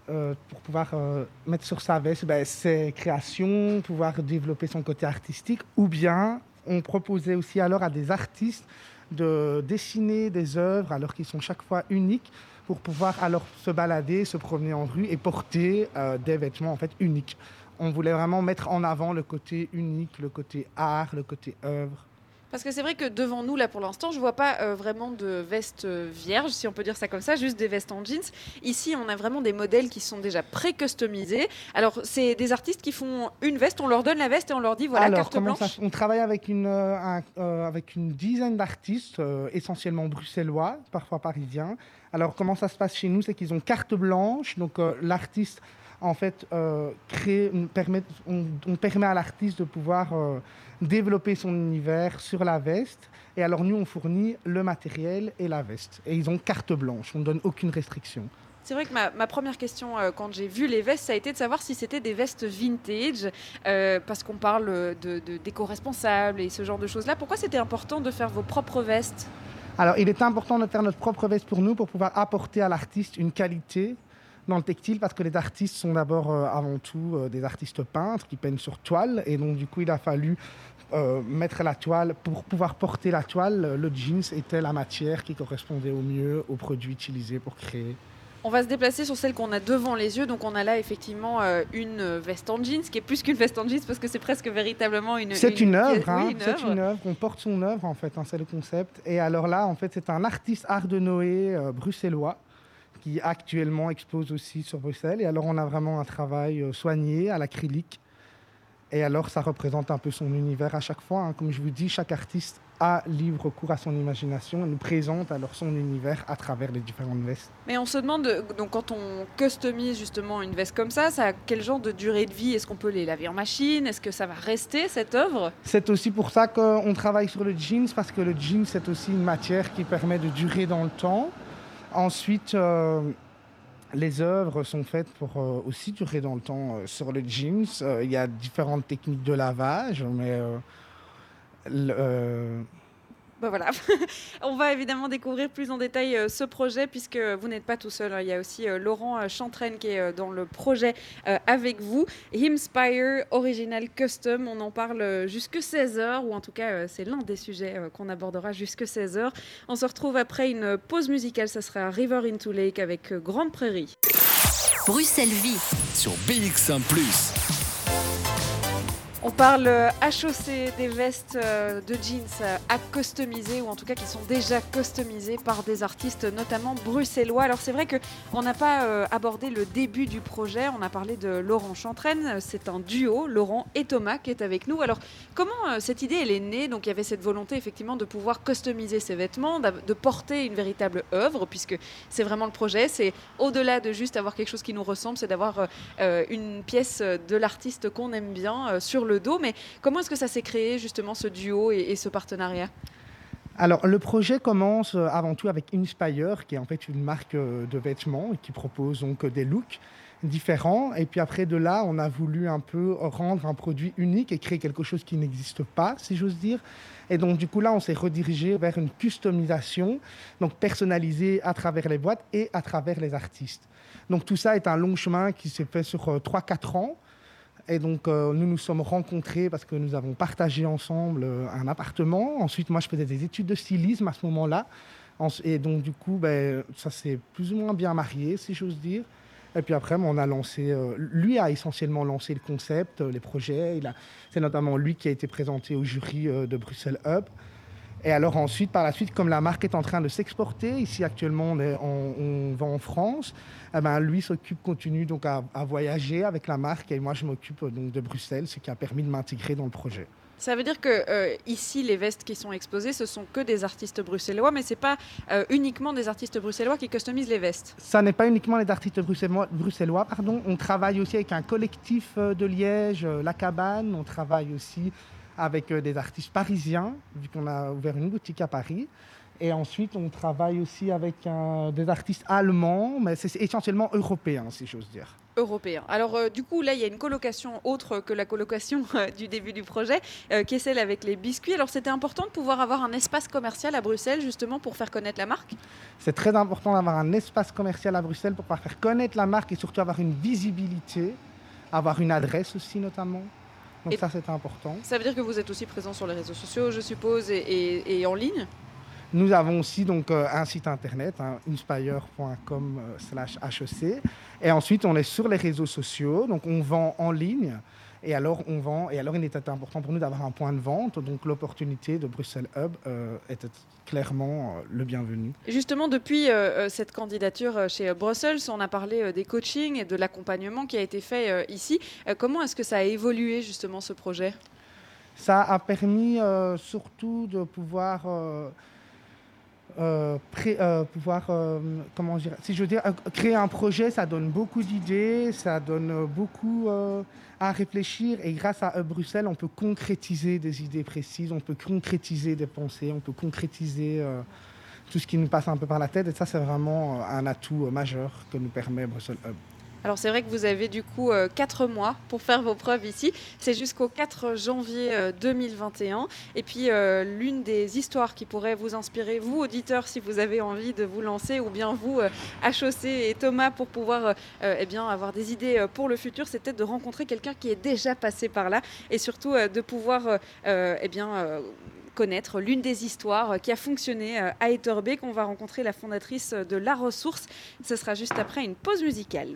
euh, pour pouvoir euh, mettre sur sa veste ben, ses créations, pouvoir développer son côté artistique, ou bien on proposait aussi alors à des artistes de dessiner des œuvres alors qu'ils sont chaque fois uniques pour pouvoir alors se balader, se promener en rue et porter euh, des vêtements en fait uniques. On voulait vraiment mettre en avant le côté unique, le côté art, le côté œuvre. Parce que c'est vrai que devant nous, là pour l'instant, je vois pas euh, vraiment de vestes euh, vierges, si on peut dire ça comme ça, juste des vestes en jeans. Ici, on a vraiment des modèles qui sont déjà pré-customisés. Alors, c'est des artistes qui font une veste, on leur donne la veste et on leur dit voilà, Alors, carte blanche. on travaille avec une, euh, avec une dizaine d'artistes, essentiellement bruxellois, parfois parisiens. Alors, comment ça se passe chez nous C'est qu'ils ont carte blanche, donc l'artiste en fait, crée, permet, on, on, permet à l'artiste de pouvoir développer son univers sur la veste. Et alors nous, on fournit le matériel et la veste. Et ils ont carte blanche, on ne donne aucune restriction. C'est vrai que ma, première question euh, quand j'ai vu les vestes, ça a été de savoir si c'était des vestes vintage, euh, parce qu'on parle de, d'éco-responsable et ce genre de choses-là. Pourquoi c'était important de faire vos propres vestes? Alors, il est important de faire notre propre veste pour nous, pour pouvoir apporter à l'artiste une qualité dans le textile parce que les artistes sont d'abord euh, avant tout des artistes peintres qui peignent sur toile et donc du coup il a fallu euh, mettre la toile, pour pouvoir porter la toile, le jeans était la matière qui correspondait au mieux aux produits utilisés pour créer On va se déplacer sur celle qu'on a devant les yeux. Donc on a là effectivement euh, une veste en jeans, qui est plus qu'une veste en jeans parce que c'est presque véritablement une. C'est une, œuvre, hein. c'est une œuvre. On porte son œuvre en fait, hein, c'est le concept. Et alors là, en fait, c'est un artiste art de Noé euh, bruxellois qui actuellement expose aussi sur Bruxelles. Et alors on a vraiment un travail euh, soigné à l'acrylique. Et alors ça représente un peu son univers à chaque fois. Hein. Comme je vous dis, chaque artiste a libre cours à son imagination et nous présente alors son univers à travers les différentes vestes. Mais on se demande, donc quand on customise justement une veste comme ça, ça a quel genre de durée de vie? Est-ce qu'on peut les laver en machine? Est-ce que ça va rester cette œuvre? C'est aussi pour ça qu'on travaille sur le jeans parce que le jeans c'est aussi une matière qui permet de durer dans le temps. Ensuite, euh, les œuvres sont faites pour euh, aussi durer dans le temps euh, sur le jeans. il y a différentes techniques de lavage, mais euh, ben voilà. On va évidemment découvrir plus en détail euh, ce projet puisque vous n'êtes pas tout seul. Hein. Il y a aussi euh, Laurent Chantraine qui est dans le projet avec vous. Himspire Original Custom, on en parle jusque 16h ou en tout cas c'est l'un des sujets qu'on abordera jusque 16h. On se retrouve après une pause musicale, ça sera River into Lake avec Grande Prairie. Bruxelles Vie sur BX1 ⁇ on parle HOC euh, des vestes euh, de jeans euh, à customiser ou en tout cas qui sont déjà customisées par des artistes notamment bruxellois. Alors c'est vrai qu'on n'a pas abordé le début du projet, on a parlé de Laurent Chantraine, c'est un duo, Laurent et Thomas qui est avec nous. Alors comment cette idée elle est née? Donc il y avait cette volonté effectivement de pouvoir customiser ces vêtements, de porter une véritable œuvre puisque c'est vraiment le projet, c'est au-delà de juste avoir quelque chose qui nous ressemble, c'est d'avoir une pièce de l'artiste qu'on aime bien sur le le dos. Mais comment est-ce que ça s'est créé justement ce duo et, ce partenariat? Alors, le projet commence euh, avant tout avec Inspire, qui est en fait une marque euh, de vêtements et qui propose donc des looks différents. Et puis après de là, on a voulu un peu rendre un produit unique et créer quelque chose qui n'existe pas, si j'ose dire. Et donc du coup là, on s'est redirigé vers une customisation, donc personnalisée à travers les boîtes et à travers les artistes. Donc tout ça est un long chemin qui s'est fait sur 3-4 euh, ans. Et donc, euh, nous nous sommes rencontrés parce que nous avons partagé ensemble euh, un appartement. Ensuite, moi, je faisais des études de stylisme à ce moment-là. Et donc, du coup, ben, ça s'est plus ou moins bien marié, si j'ose dire. Et puis après, on a lancé, euh, lui a essentiellement lancé le concept, les projets. C'est notamment lui qui a été présenté au jury de Bruxelles Hub. Et alors ensuite, par la suite, comme la marque est en train de s'exporter, ici actuellement on, est, on, va en France, eh ben, lui s'occupe, continue donc à, voyager avec la marque et moi je m'occupe donc de Bruxelles, ce qui a permis de m'intégrer dans le projet. Ça veut dire que euh, ici, les vestes qui sont exposées, ce sont que des artistes bruxellois, mais c'est pas euh, uniquement des artistes bruxellois qui customisent les vestes. Ça n'est pas uniquement les artistes bruxellois, bruxellois, pardon. On travaille aussi avec un collectif euh, de Liège, La Cabane. On travaille aussi avec euh, des artistes parisiens, vu qu'on a ouvert une boutique à Paris. Et ensuite, on travaille aussi avec des artistes allemands, mais c'est essentiellement européen, si j'ose dire. Européen. Alors, euh, du coup, là, il y a une colocation autre que la colocation euh, du début du projet, qui est celle avec les biscuits. Alors, c'était important de pouvoir avoir un espace commercial à Bruxelles, justement, pour faire connaître la marque? C'est très important d'avoir un espace commercial à Bruxelles pour pouvoir faire connaître la marque et surtout avoir une visibilité, avoir une adresse aussi, notamment. Donc ça, c'est important. Ça veut dire que vous êtes aussi présent sur les réseaux sociaux, je suppose, et, en ligne? Nous avons aussi donc euh, un site internet, hein, inspire.com HEC. Et ensuite, on est sur les réseaux sociaux, donc on vend en ligne. Et alors, on vend. Et alors, il était important pour nous d'avoir un point de vente. Donc, l'opportunité de Bruxelles Hub euh, était clairement euh, le bienvenu. Justement, depuis euh, cette candidature chez Brussels, on a parlé des coachings et de l'accompagnement qui a été fait ici. comment est-ce que ça a évolué justement ce projet? Ça a permis surtout de pouvoir euh, euh, pouvoir, euh, comment dire, si je veux dire, créer un projet, ça donne beaucoup d'idées, ça donne beaucoup à réfléchir. Et grâce à Bruxelles, on peut concrétiser des idées précises, on peut concrétiser des pensées, on peut concrétiser tout ce qui nous passe un peu par la tête. Et ça, c'est vraiment un atout majeur que nous permet Bruxelles Hub. Alors c'est vrai que vous avez du coup 4 euh, mois pour faire vos preuves ici. C'est jusqu'au 4 janvier 2021. Euh, et puis euh, l'une des histoires qui pourrait vous inspirer, vous auditeurs, si vous avez envie de vous lancer, ou bien vous, HOC et Thomas, pour pouvoir eh bien, avoir des idées pour le futur, c'est peut-être de rencontrer quelqu'un qui est déjà passé par là et surtout de pouvoir eh bien, connaître l'une des histoires qui a fonctionné à Etterbeek. On va rencontrer la fondatrice de La Ressource. Ce sera juste après une pause musicale.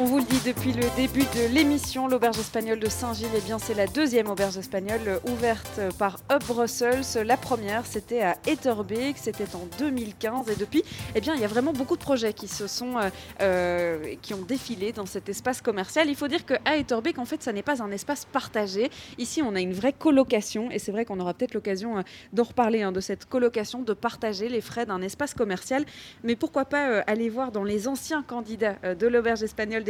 on vous le dit depuis le début de l'émission, l'auberge espagnole de Saint-Gilles, eh bien c'est la deuxième auberge espagnole ouverte par Up Brussels. La première, c'était à Etterbeek, c'était en 2015 et depuis, eh bien il y a vraiment beaucoup de projets qui se sont, euh, euh, qui ont défilé dans cet espace commercial. Il faut dire qu'à Etterbeek, en fait, ça n'est pas un espace partagé. Ici, on a une vraie colocation et c'est vrai qu'on aura peut-être l'occasion euh, d'en reparler hein, de cette colocation, de partager les frais d'un espace commercial. Mais pourquoi pas aller voir dans les anciens candidats de l'auberge espagnole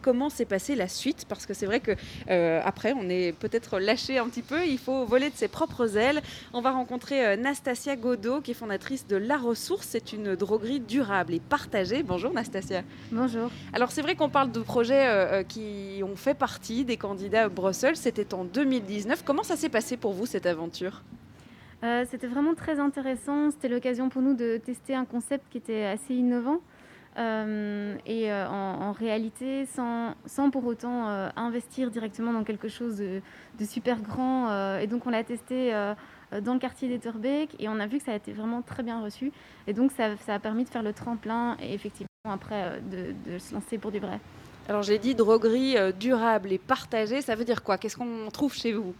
comment s'est passée la suite? Parce que c'est vrai que euh, après, on est peut-être lâché un petit peu. Il faut voler de ses propres ailes. On va rencontrer euh, Nastasia Godot, qui est fondatrice de La Ressource. C'est une droguerie durable et partagée. Bonjour Nastasia. Bonjour. Alors c'est vrai qu'on parle de projets euh, qui ont fait partie des candidats à Bruxelles. C'était en 2019. Comment ça s'est passé pour vous cette aventure? C'était vraiment très intéressant. C'était l'occasion pour nous de tester un concept qui était assez innovant. Euh, et euh, en, réalité, sans, sans pour autant euh, investir directement dans quelque chose de, super grand. et donc, on l'a testé dans le quartier d'Etterbeek et on a vu que ça a été vraiment très bien reçu. Et donc, ça, ça a permis de faire le tremplin et effectivement, après, de, de se lancer pour du vrai. Alors, j'ai dit droguerie durable et partagée. Ça veut dire quoi? Qu'est-ce qu'on trouve chez vous?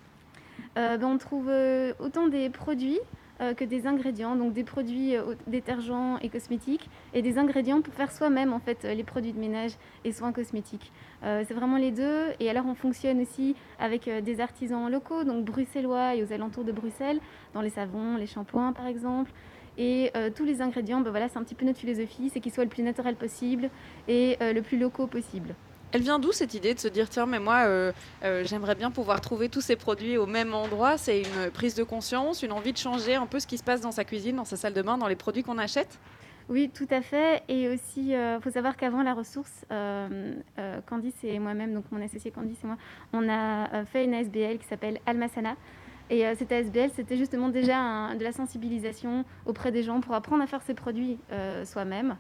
Ben, On trouve autant des produits que des ingrédients, donc des produits euh, détergents et cosmétiques, et des ingrédients pour faire soi-même en fait euh, les produits de ménage et soins cosmétiques. c'est vraiment les deux. Et alors on fonctionne aussi avec des artisans locaux, donc bruxellois et aux alentours de Bruxelles, dans les savons, les shampoings par exemple. Et tous les ingrédients, ben voilà, c'est un petit peu notre philosophie, c'est qu'ils soient le plus naturel possible et le plus locaux possible. Elle vient d'où cette idée de se dire tiens mais moi euh, euh, j'aimerais bien pouvoir trouver tous ces produits au même endroit C'est une prise de conscience, une envie de changer un peu ce qui se passe dans sa cuisine, dans sa salle de bain, dans les produits qu'on achète oui, tout à fait. Et aussi, il euh, faut savoir qu'avant la ressource, Candice et moi-même, donc mon associé Candice et moi, on a fait une ASBL qui s'appelle Almasana. Et cette ASBL, c'était justement déjà de la sensibilisation auprès des gens pour apprendre à faire ces produits soi-même.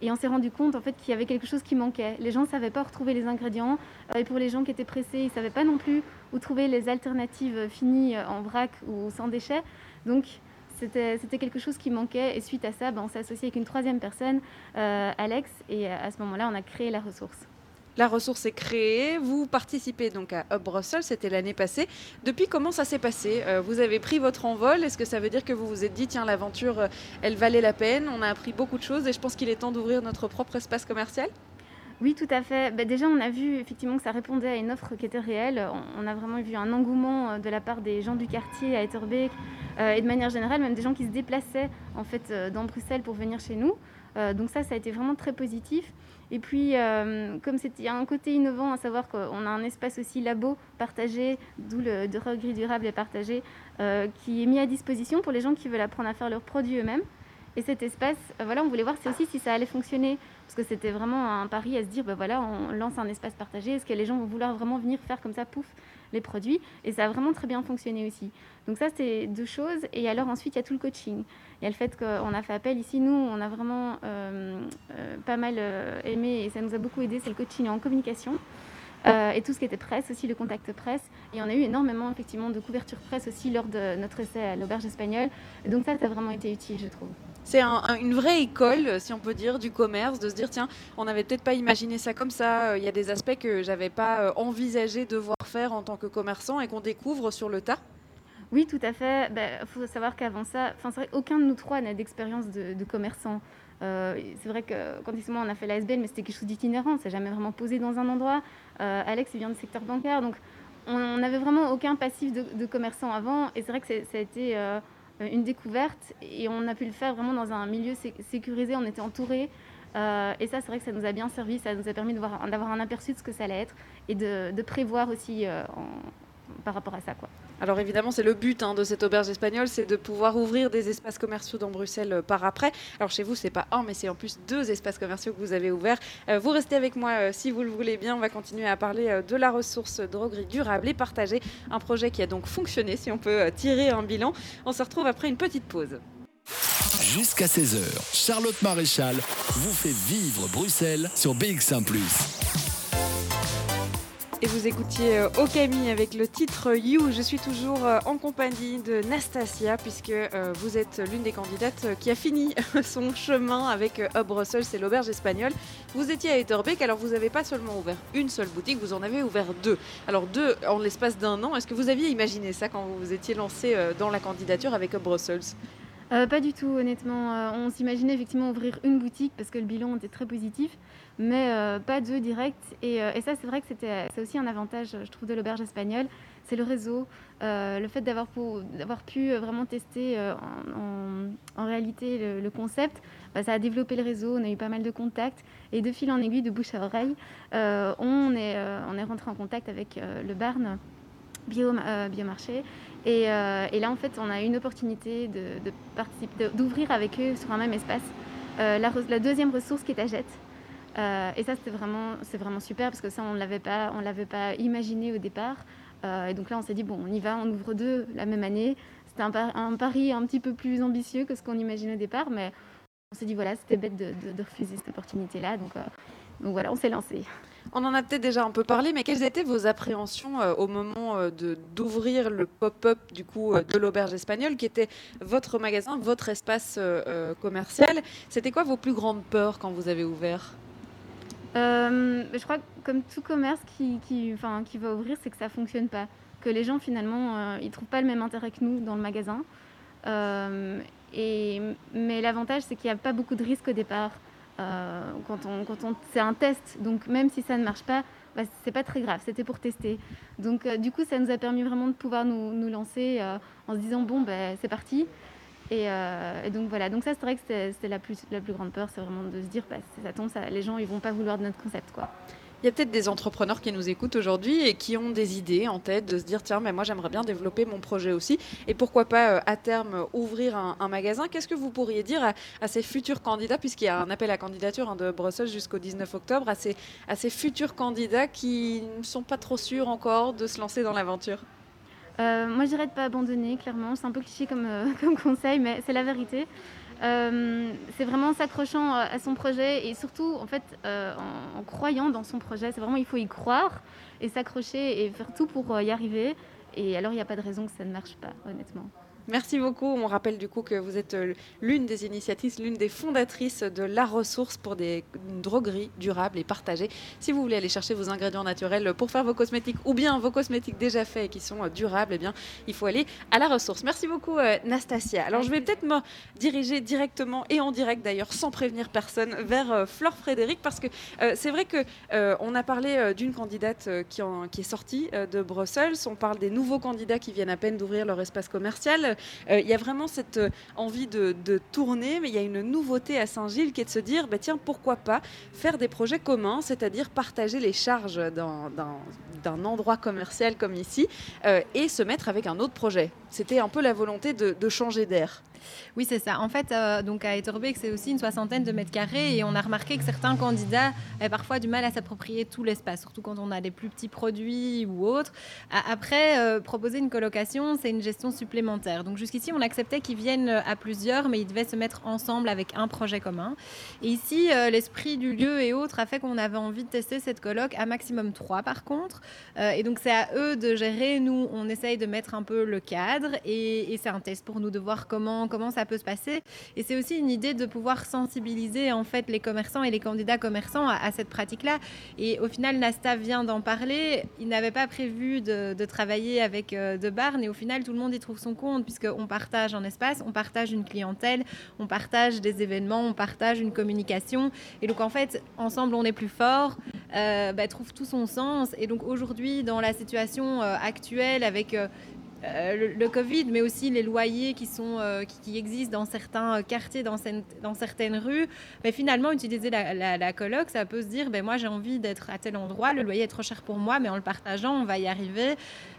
Et on s'est rendu compte en fait qu'il y avait quelque chose qui manquait. Les gens ne savaient pas retrouver les ingrédients. Euh, et pour les gens qui étaient pressés, ils ne savaient pas non plus où trouver les alternatives finies euh, en vrac ou sans déchets. Donc c'était quelque chose qui manquait. Et suite à ça, ben, on s'est associé avec une troisième personne, euh, Alex. Et à ce moment-là, on a créé la ressource. La ressource est créée. Vous participez donc à Up Brussels, c'était l'année passée. Depuis, comment ça s'est passé? Euh, Vous avez pris votre envol. Est-ce que ça veut dire que vous vous êtes dit, tiens, l'aventure, euh, elle valait la peine? On a appris beaucoup de choses et je pense qu'il est temps d'ouvrir notre propre espace commercial oui, tout à fait. Bah, déjà, on a vu effectivement que ça répondait à une offre qui était réelle. On, a vraiment vu un engouement euh, de la part des gens du quartier à Etterbeek et de manière générale, même des gens qui se déplaçaient en fait dans Bruxelles pour venir chez nous. donc ça, ça a été vraiment très positif. Et puis, euh, comme il y a un côté innovant, à savoir qu'on a un espace aussi labo partagé, d'où le droguerie durable et partagé, euh, qui est mis à disposition pour les gens qui veulent apprendre à faire leurs produits eux-mêmes. Et cet espace, euh, voilà, on voulait voir aussi si ça allait fonctionner, parce que c'était vraiment un pari à se dire, ben voilà, on lance un espace partagé, est-ce que les gens vont vouloir vraiment venir faire comme ça, pouf, les produits Et ça a vraiment très bien fonctionné aussi. Donc ça, c'est deux choses. Et alors ensuite, il y a tout le coaching. Il y a le fait qu'on a fait appel ici, nous, on a vraiment euh, euh, pas mal euh, aimé et ça nous a beaucoup aidé, c'est le coaching en communication. et tout ce qui était presse aussi, le contact presse. Et on a eu énormément effectivement de couverture presse aussi lors de notre essai à l'auberge espagnole. Donc ça, ça a vraiment été utile, je trouve. C'est une vraie école, si on peut dire, du commerce, de se dire tiens, on n'avait peut-être pas imaginé ça comme ça. Il y a des aspects que j'avais pas envisagé devoir faire en tant que commerçant et qu'on découvre sur le tas. Oui, tout à fait. Il bah, faut savoir qu'avant ça, vrai, aucun de nous trois n'a d'expérience de, commerçant. Euh, c'est vrai que quand moi, on a fait l'ASBL, mais c'était quelque chose d'itinérant. S'est jamais vraiment posé dans un endroit. Euh, Alex, il vient du secteur bancaire, donc on n'avait vraiment aucun passif de, commerçant avant. Et c'est vrai que ça a été euh, une découverte et on a pu le faire vraiment dans un milieu sécurisé. On était entouré. et ça, c'est vrai que ça nous a bien servi. Ça nous a permis d'avoir un aperçu de ce que ça allait être et de, prévoir aussi par rapport à ça. Quoi. Alors évidemment, c'est le but hein, de cette auberge espagnole, c'est de pouvoir ouvrir des espaces commerciaux dans Bruxelles euh, par après. Alors chez vous, c'est pas un, mais c'est en plus deux espaces commerciaux que vous avez ouverts. Euh, vous restez avec moi euh, si vous le voulez bien. On va continuer à parler de la ressource droguerie durable et partagée. Un projet qui a donc fonctionné, si on peut tirer un bilan. On se retrouve après une petite pause. Jusqu'à 16h, Charlotte Maréchal vous fait vivre Bruxelles sur BX1 ⁇ Et vous écoutiez euh, Okami avec le titre You. Je suis toujours euh, en compagnie de Nastasia puisque euh, vous êtes l'une des candidates qui a fini son chemin avec Hub Russell, c'est l'auberge espagnole. Vous étiez à Etterbeek, alors vous n'avez pas seulement ouvert une seule boutique, vous en avez ouvert deux. Alors deux en l'espace d'un an. Est-ce que vous aviez imaginé ça quand vous vous étiez lancé dans la candidature avec Hub Brussels Pas du tout, honnêtement. on s'imaginait effectivement ouvrir une boutique parce que le bilan était très positif mais euh, pas deux directs. Et, euh, ça, c'est vrai que c'était, c'est aussi un avantage, je trouve, de l'auberge espagnole. C'est le réseau, euh, le fait d'avoir, pu vraiment tester en, réalité le, concept. Bah, ça a développé le réseau, on a eu pas mal de contacts. Et de fil en aiguille, de bouche à oreille, on, est, rentré en contact avec le Barn bio, Biomarché. Et, et, là, en fait, on a une opportunité d'ouvrir avec eux sur un même espace la, la, deuxième ressource qui est à Jette. Euh, et ça, c'est vraiment super parce que ça, on ne l'avait pas, imaginé au départ. Euh, et donc là, on s'est dit, bon, on y va, on ouvre deux la même année. C'était un, pari un petit peu plus ambitieux que ce qu'on imaginait au départ, mais on s'est dit, voilà, c'était bête de, refuser cette opportunité-là. Euh, donc voilà, on s'est lancé. On en a peut-être déjà un peu parlé, mais quelles étaient vos appréhensions au moment de, d'ouvrir le pop-up du coup de l'auberge espagnole, qui était votre magasin, votre espace commercial? C'était quoi vos plus grandes peurs quand vous avez ouvert? Euh, je crois que comme tout commerce qui, qui, qui va ouvrir, c'est que ça fonctionne pas. Que les gens, finalement, euh, ils trouvent pas le même intérêt que nous dans le magasin. Euh, et, mais l'avantage, c'est qu'il n'y a pas beaucoup de risques au départ. Quand on, quand on, c'est un test, donc même si ça ne marche pas, bah, c'est pas très grave, c'était pour tester. Donc du coup, ça nous a permis vraiment de pouvoir nous, lancer en se disant bon, ben c'est parti. Euh, et, donc voilà, donc ça c'est vrai que c'était la plus, la plus grande peur, c'est vraiment de se dire, bah, ça tombe, les gens ils vont pas vouloir de notre concept. quoi. Il y a peut-être des entrepreneurs qui nous écoutent aujourd'hui et qui ont des idées en tête de se dire tiens mais moi j'aimerais bien développer mon projet aussi et pourquoi pas euh, à terme ouvrir un, magasin. Qu'est-ce que vous pourriez dire à, ces futurs candidats puisqu'il y a un appel à candidature hein, de Bruxelles jusqu'au 19 octobre à ces, à ces futurs candidats qui ne sont pas trop sûrs encore de se lancer dans l'aventure? Euh, moi, je dirais de pas abandonner, clairement. C'est un peu cliché comme, euh, comme conseil, mais c'est la vérité. Euh, c'est vraiment s'accrochant à son projet et surtout, en fait, en, en, croyant dans son projet. C'est vraiment, il faut y croire et s'accrocher et faire tout pour y arriver. Et alors, il n'y a pas de raison que ça ne marche pas, honnêtement. Merci beaucoup. On rappelle du coup que vous êtes euh, l'une des initiatrices, l'une des fondatrices de la ressource pour des drogueries durables et partagées. Si vous voulez aller chercher vos ingrédients naturels pour faire vos cosmétiques ou bien vos cosmétiques déjà faits et qui sont euh, durables, eh bien, il faut aller à la ressource. Merci beaucoup, euh, Nastasia. Alors, je vais peut-être me diriger directement et en direct d'ailleurs, sans prévenir personne, vers Flore Frédéric parce que c'est vrai que on a parlé d'une candidate qui, qui, est sortie de Bruxelles. On parle des nouveaux candidats qui viennent à peine d'ouvrir leur espace commercial. Euh, il y a vraiment cette euh, envie de, tourner, mais il y a une nouveauté à Saint-Gilles qui est de se dire, bah, tiens, pourquoi pas faire des projets communs, c'est-à-dire partager les charges d'un endroit commercial comme ici euh, et se mettre avec un autre projet. C'était un peu la volonté de changer d'air. Oui, c'est ça. En fait, euh, donc à Etterbeek, c'est aussi une soixantaine de mètres carrés et on a remarqué que certains candidats avaient parfois du mal à s'approprier tout l'espace, surtout quand on a des plus petits produits ou autres. Après, euh, proposer une colocation, c'est une gestion supplémentaire. Donc jusqu'ici, on acceptait qu'ils viennent à plusieurs, mais ils devaient se mettre ensemble avec un projet commun. Et ici, euh, l'esprit du lieu et autres a fait qu'on avait envie de tester cette coloc à maximum trois, par contre. et donc c'est à eux de gérer. Nous, on essaye de mettre un peu le cadre et c'est un test pour nous de voir comment comment ça peut se passer. Et c'est aussi une idée de pouvoir sensibiliser en fait les commerçants et les candidats commerçants à, cette pratique-là. Et au final, Nasta vient d'en parler. Il n'avait pas prévu de, travailler avec euh, De et au final, tout le monde y trouve son compte puisqu'on partage un espace, on partage une clientèle, on partage des événements, on partage une communication. Et donc en fait, ensemble, on est plus fort. Euh, bah, trouve tout son sens. Et donc aujourd'hui, dans la situation euh, actuelle avec euh, le, Covid, mais aussi les loyers qui, sont, euh, qui, existent dans certains quartiers, dans, certaines rues. Mais finalement, utiliser la, la, coloc, ça peut se dire, ben moi j'ai envie d'être à tel endroit, le loyer est trop cher pour moi, mais en le partageant, on va y arriver.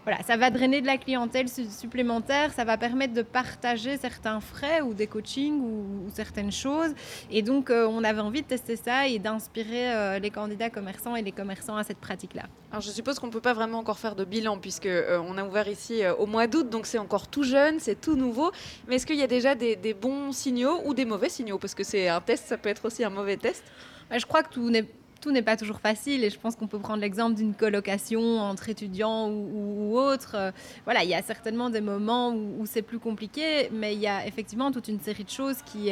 Voilà, ça va drainer de la clientèle supplémentaire, ça va permettre de partager certains frais ou des coachings ou, certaines choses. Et donc, euh, on avait envie de tester ça et d'inspirer les candidats commerçants et les commerçants à cette pratique-là. Alors, je suppose qu'on ne peut pas vraiment encore faire de bilan puisque on a ouvert ici au mois d'août, donc c'est encore tout jeune, c'est tout nouveau. Mais est-ce qu'il y a déjà des, bons signaux ou des mauvais signaux? Parce que c'est un test, ça peut être aussi un mauvais test. Bah, je crois que tout n'est tout n'est pas toujours facile et je pense qu'on peut prendre l'exemple d'une colocation entre étudiants ou, autres. Euh, voilà, il y a certainement des moments où, c'est plus compliqué, mais il y a effectivement toute une série de choses qui,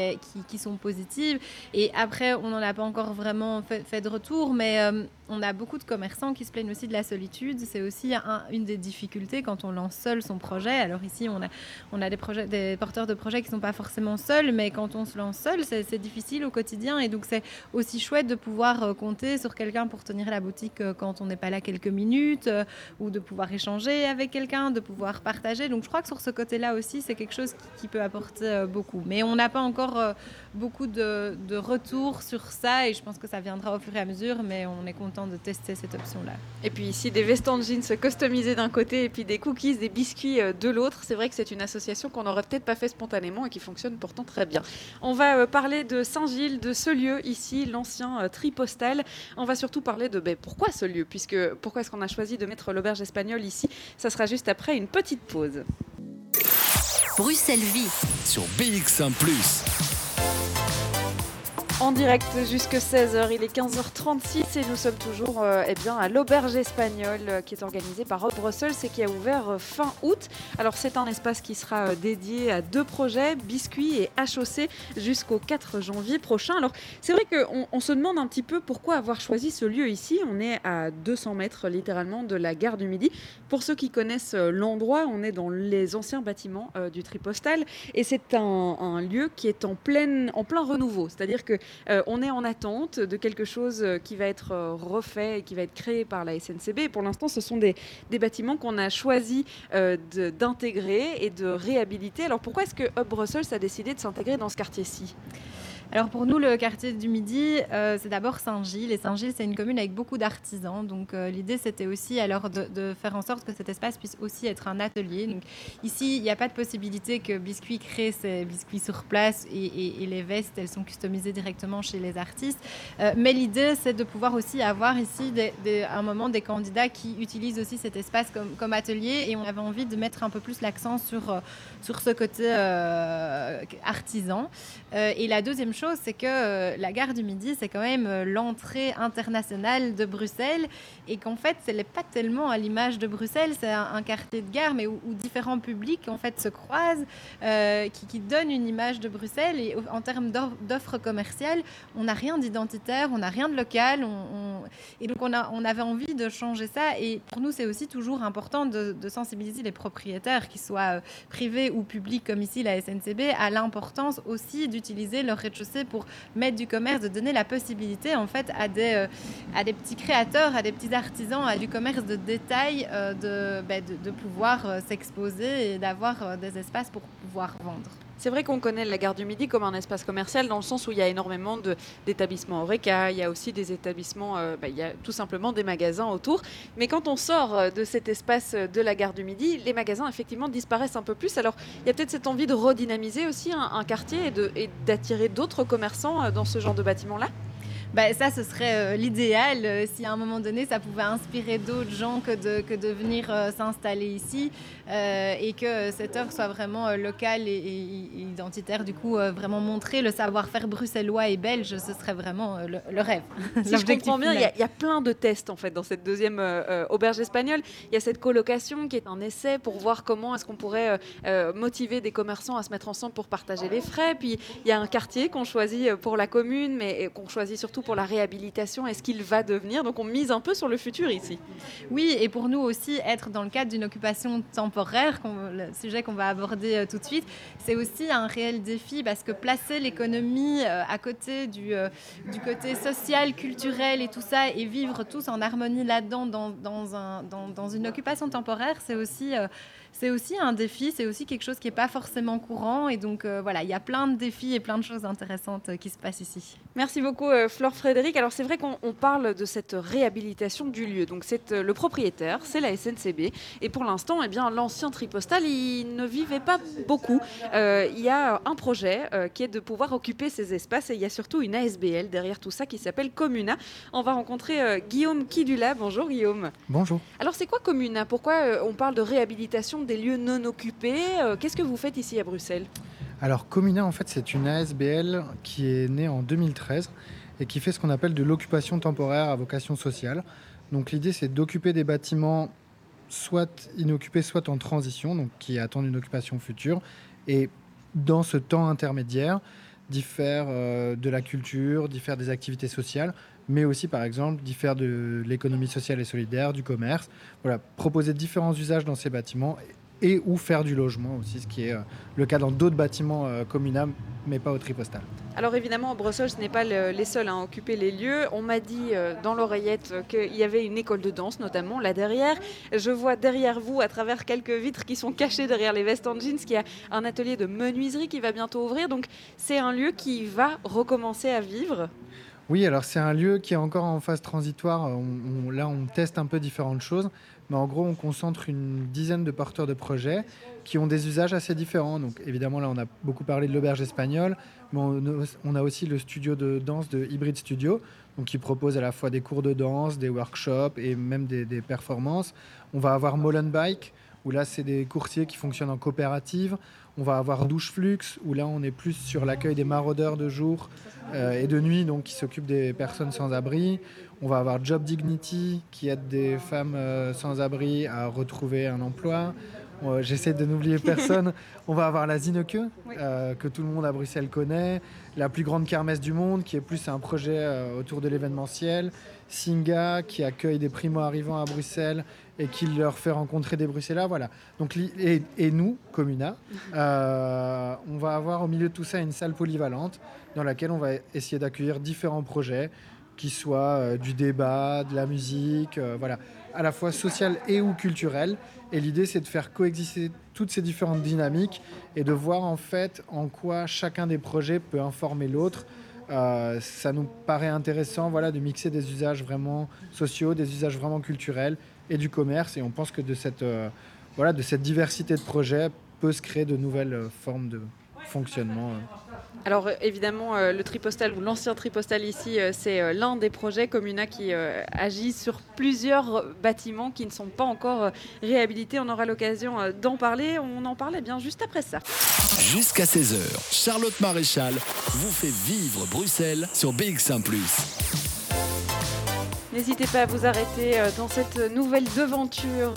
qui, sont positives. Et après, on n'en a pas encore vraiment fait, de retour, mais euh, on a beaucoup de commerçants qui se plaignent aussi de la solitude. C'est aussi une des difficultés quand on lance seul son projet. Alors ici, on a, des, porteurs de projets qui ne sont pas forcément seuls, mais quand on se lance seul, c'est difficile au quotidien. Et donc, c'est aussi chouette de pouvoir euh, compter sur quelqu'un pour tenir la boutique euh, quand on n'est pas là quelques minutes, euh, ou de pouvoir échanger avec quelqu'un, de pouvoir partager. Donc, je crois que sur ce côté-là aussi, c'est quelque chose qui, peut apporter beaucoup. Mais on n'a pas encore beaucoup de, de retours sur ça, et je pense que ça viendra au fur et à mesure, mais on est content de tester cette option-là. Et puis ici, des vestons de jeans customisés d'un côté et puis des cookies, des biscuits euh, de l'autre. C'est vrai que c'est une association qu'on n'aurait peut-être pas fait spontanément et qui fonctionne pourtant très bien. On va euh, parler de Saint-Gilles, de ce lieu ici, l'ancien euh, tripostal. On va surtout parler de ben, pourquoi ce lieu, puisque pourquoi est-ce qu'on a choisi de mettre l'auberge espagnole ici? Ça sera juste après une petite pause. Bruxelles Vie sur BX1 ⁇ en direct jusque 16h, il est 15h36 et nous sommes toujours euh, eh bien, à l'auberge espagnole euh, qui est organisée par Rob Brussels et qui a ouvert euh, fin août. Alors c'est un espace qui sera dédié à deux projets, biscuits et HOC jusqu'au 4 janvier prochain. Alors c'est vrai qu'on on se demande un petit peu pourquoi avoir choisi ce lieu ici. On est à 200 mètres littéralement de la gare du Midi. Pour ceux qui connaissent l'endroit, on est dans les anciens bâtiments du Tripostal et c'est un, un, lieu qui est en, pleine, en plein renouveau. C'est-à-dire que euh, on est en attente de quelque chose euh, qui va être euh, refait et qui va être créé par la SNCB. Pour l'instant, ce sont des, bâtiments qu'on a choisi d'intégrer et de réhabiliter. Alors pourquoi est-ce que Hub Brussels a décidé de s'intégrer dans ce quartier-ci? Alors pour nous, le quartier du Midi, euh, c'est d'abord Saint-Gilles. Et Saint-Gilles, c'est une commune avec beaucoup d'artisans. Donc euh, l'idée, c'était aussi alors de, faire en sorte que cet espace puisse aussi être un atelier. Donc ici, il n'y a pas de possibilité que Biscuit crée ses biscuits sur place et, les vestes, elles sont customisées directement chez les artistes. Euh, mais l'idée, c'est de pouvoir aussi avoir ici un moment des candidats qui utilisent aussi cet espace comme, atelier. Et on avait envie de mettre un peu plus l'accent sur, sur ce côté artisan. et la deuxième chose, c'est que euh, la gare du Midi, c'est quand même euh, l'entrée internationale de Bruxelles et qu'en fait, ce n'est pas tellement à l'image de Bruxelles, c'est un, quartier de gare, mais où, différents publics en fait se croisent, euh, qui, qui donne une image de Bruxelles. Et en termes d'offres commerciales, on n'a rien d'identitaire, on n'a rien de local. Et donc, on avait envie de changer ça. Et pour nous, c'est aussi toujours important de, de, sensibiliser les propriétaires, qu'ils soient privés ou publics, comme ici la SNCB, à l'importance aussi d'utiliser leur rez-de-chaussée pour mettre du commerce, de donner la possibilité en fait à des, euh, à des petits créateurs, à des petits artisans, à du commerce de détail euh, ben, de, de, pouvoir euh, s'exposer et d'avoir des espaces pour pouvoir vendre. C'est vrai qu'on connaît la gare du Midi comme un espace commercial dans le sens où il y a énormément d'établissements Oreca, il y a aussi des établissements, ben, il y a tout simplement des magasins autour. Mais quand on sort de cet espace de la gare du Midi, les magasins effectivement disparaissent un peu plus. Alors il y a peut-être cette envie de redynamiser aussi un, un quartier et d'attirer d'autres commerçants dans ce genre de bâtiment-là? Bah, ça, ce serait euh, l'idéal euh, si à un moment donné, ça pouvait inspirer d'autres gens que de, que de venir euh, s'installer ici et que cette œuvre soit vraiment locale et, identitaire. Du coup, vraiment montrer le savoir-faire bruxellois et belge, ce serait vraiment le, rêve. Si je comprends bien, il y, a plein de tests en fait dans cette deuxième auberge espagnole. Il y a cette colocation qui est un essai pour voir comment est-ce qu'on pourrait motiver des commerçants à se mettre ensemble pour partager les frais. Puis il y a un quartier qu'on choisit pour la commune, mais qu'on choisit surtout pour la réhabilitation Est-ce qu'il va devenir Donc on mise un peu sur le futur ici. Oui, et pour nous aussi, être dans le cadre d'une occupation temporaire, le sujet qu'on va aborder euh, tout de suite, c'est aussi un réel défi parce que placer l'économie euh, à côté du, euh, du côté social, culturel et tout ça, et vivre tous en harmonie là-dedans dans, dans, une occupation temporaire, c'est aussi c'est aussi un défi, c'est aussi quelque chose qui n'est pas forcément courant. Et donc euh, voilà, il y a plein de défis et plein de choses intéressantes euh, qui se passent ici. Merci beaucoup euh, Flore Frédéric. Alors c'est vrai qu'on parle de cette réhabilitation du lieu. Donc c'est le propriétaire, c'est la SNCB. Et pour l'instant, eh bien l'ancien tripostal, il ne vivait pas beaucoup. il y a un projet qui est de pouvoir occuper ces espaces et il y a surtout une ASBL derrière tout ça qui s'appelle Comuna. On va rencontrer Guillaume Kidula. Bonjour Guillaume. Bonjour. Alors c'est quoi Comuna? Pourquoi on parle de réhabilitation des lieux non occupés. Euh, qu'est-ce que vous faites ici à Bruxelles? Alors Comuna, en fait, c'est une ASBL qui est née en 2013 et qui fait ce qu'on appelle de l'occupation temporaire à vocation sociale. Donc l'idée c'est d'occuper des bâtiments soit inoccupés, soit en transition, donc qui attendent une occupation future. Et dans ce temps intermédiaire, d'y faire euh, de la culture, d'y faire des activités sociales, mais aussi par exemple d'y faire de l'économie sociale et solidaire, du commerce. Voilà, proposer différents usages dans ces bâtiments et ou faire du logement aussi, ce qui est euh, le cas dans d'autres bâtiments euh, communaux, mais pas au tripostal. Alors évidemment, Bruxelles, ce n'est pas les seuls à occuper les lieux. On m'a dit euh, dans l'oreillette qu'il y avait une école de danse, notamment là derrière. Je vois derrière vous, à travers quelques vitres qui sont cachées derrière les vestes en jeans, qu'il y a un atelier de menuiserie qui va bientôt ouvrir. Donc c'est un lieu qui va recommencer à vivre. Oui, alors c'est un lieu qui est encore en phase transitoire. là, on teste un peu différentes choses. Mais en gros, on concentre une dizaine de porteurs de projets qui ont des usages assez différents. Donc évidemment, là, on a beaucoup parlé de l'auberge espagnole, mais on, a aussi le studio de danse de Hybrid Studio, donc qui propose à la fois des cours de danse, des workshops et même des, performances. On va avoir Molenbike, où là, c'est des coursiers qui fonctionnent en coopérative. On va avoir Douche Flux, où là, on est plus sur l'accueil des maraudeurs de jour euh, et de nuit, donc qui s'occupent des personnes sans abri. On va avoir Job Dignity qui aide des femmes euh, sans abri à retrouver un emploi. J'essaie de n'oublier personne. On va avoir la Zineke, euh, que tout le monde à Bruxelles connaît. La plus grande kermesse du monde, qui est plus un projet euh, autour de l'événementiel. Singa, qui accueille des primo-arrivants à Bruxelles et qui leur fait rencontrer des Bruxellois. Voilà. Donc, et, nous, Comuna, on va avoir au milieu de tout ça une salle polyvalente dans laquelle on va essayer d'accueillir différents projets qui soit euh, du débat, de la musique, euh, voilà, à la fois social et ou culturel. Et l'idée, c'est de faire coexister toutes ces différentes dynamiques et de voir en fait en quoi chacun des projets peut informer l'autre. Euh, ça nous paraît intéressant voilà, de mixer des usages vraiment sociaux, des usages vraiment culturels et du commerce. Et on pense que de cette, voilà, de cette diversité de projets peut se créer de nouvelles formes de fonctionnement. Alors euh, évidemment, euh, le tripostal ou l'ancien tripostal ici, euh, c'est l'un des projets Comuna qui agit sur plusieurs bâtiments qui ne sont pas encore réhabilités. On aura l'occasion d'en parler. On en parlait bien juste après ça. Jusqu'à 16h, Charlotte Maréchal vous fait vivre Bruxelles sur BX1 ⁇ N'hésitez pas à vous arrêter dans cette nouvelle devanture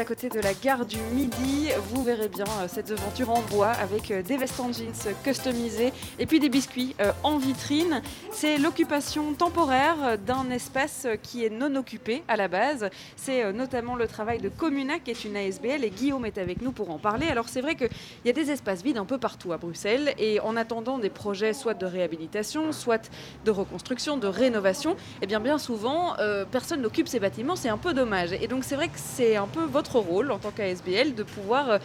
à côté de la gare du Midi. Vous verrez bien euh, cette devanture en bois avec euh, des vestes en jeans customisées et puis des biscuits euh, en vitrine. C'est l'occupation temporaire d'un espace qui est non occupé à la base. C'est notamment le travail de Comuna qui est une ASBL et Guillaume est avec nous pour en parler. Alors c'est vrai qu'il y a des espaces vides un peu partout à Bruxelles et en attendant des projets soit de réhabilitation, soit de reconstruction, de rénovation, et eh bien bien souvent personne n'occupe ces bâtiments. C'est un peu dommage. Et donc c'est vrai que c'est un peu votre rôle en tant qu'ASBL de pouvoir euh,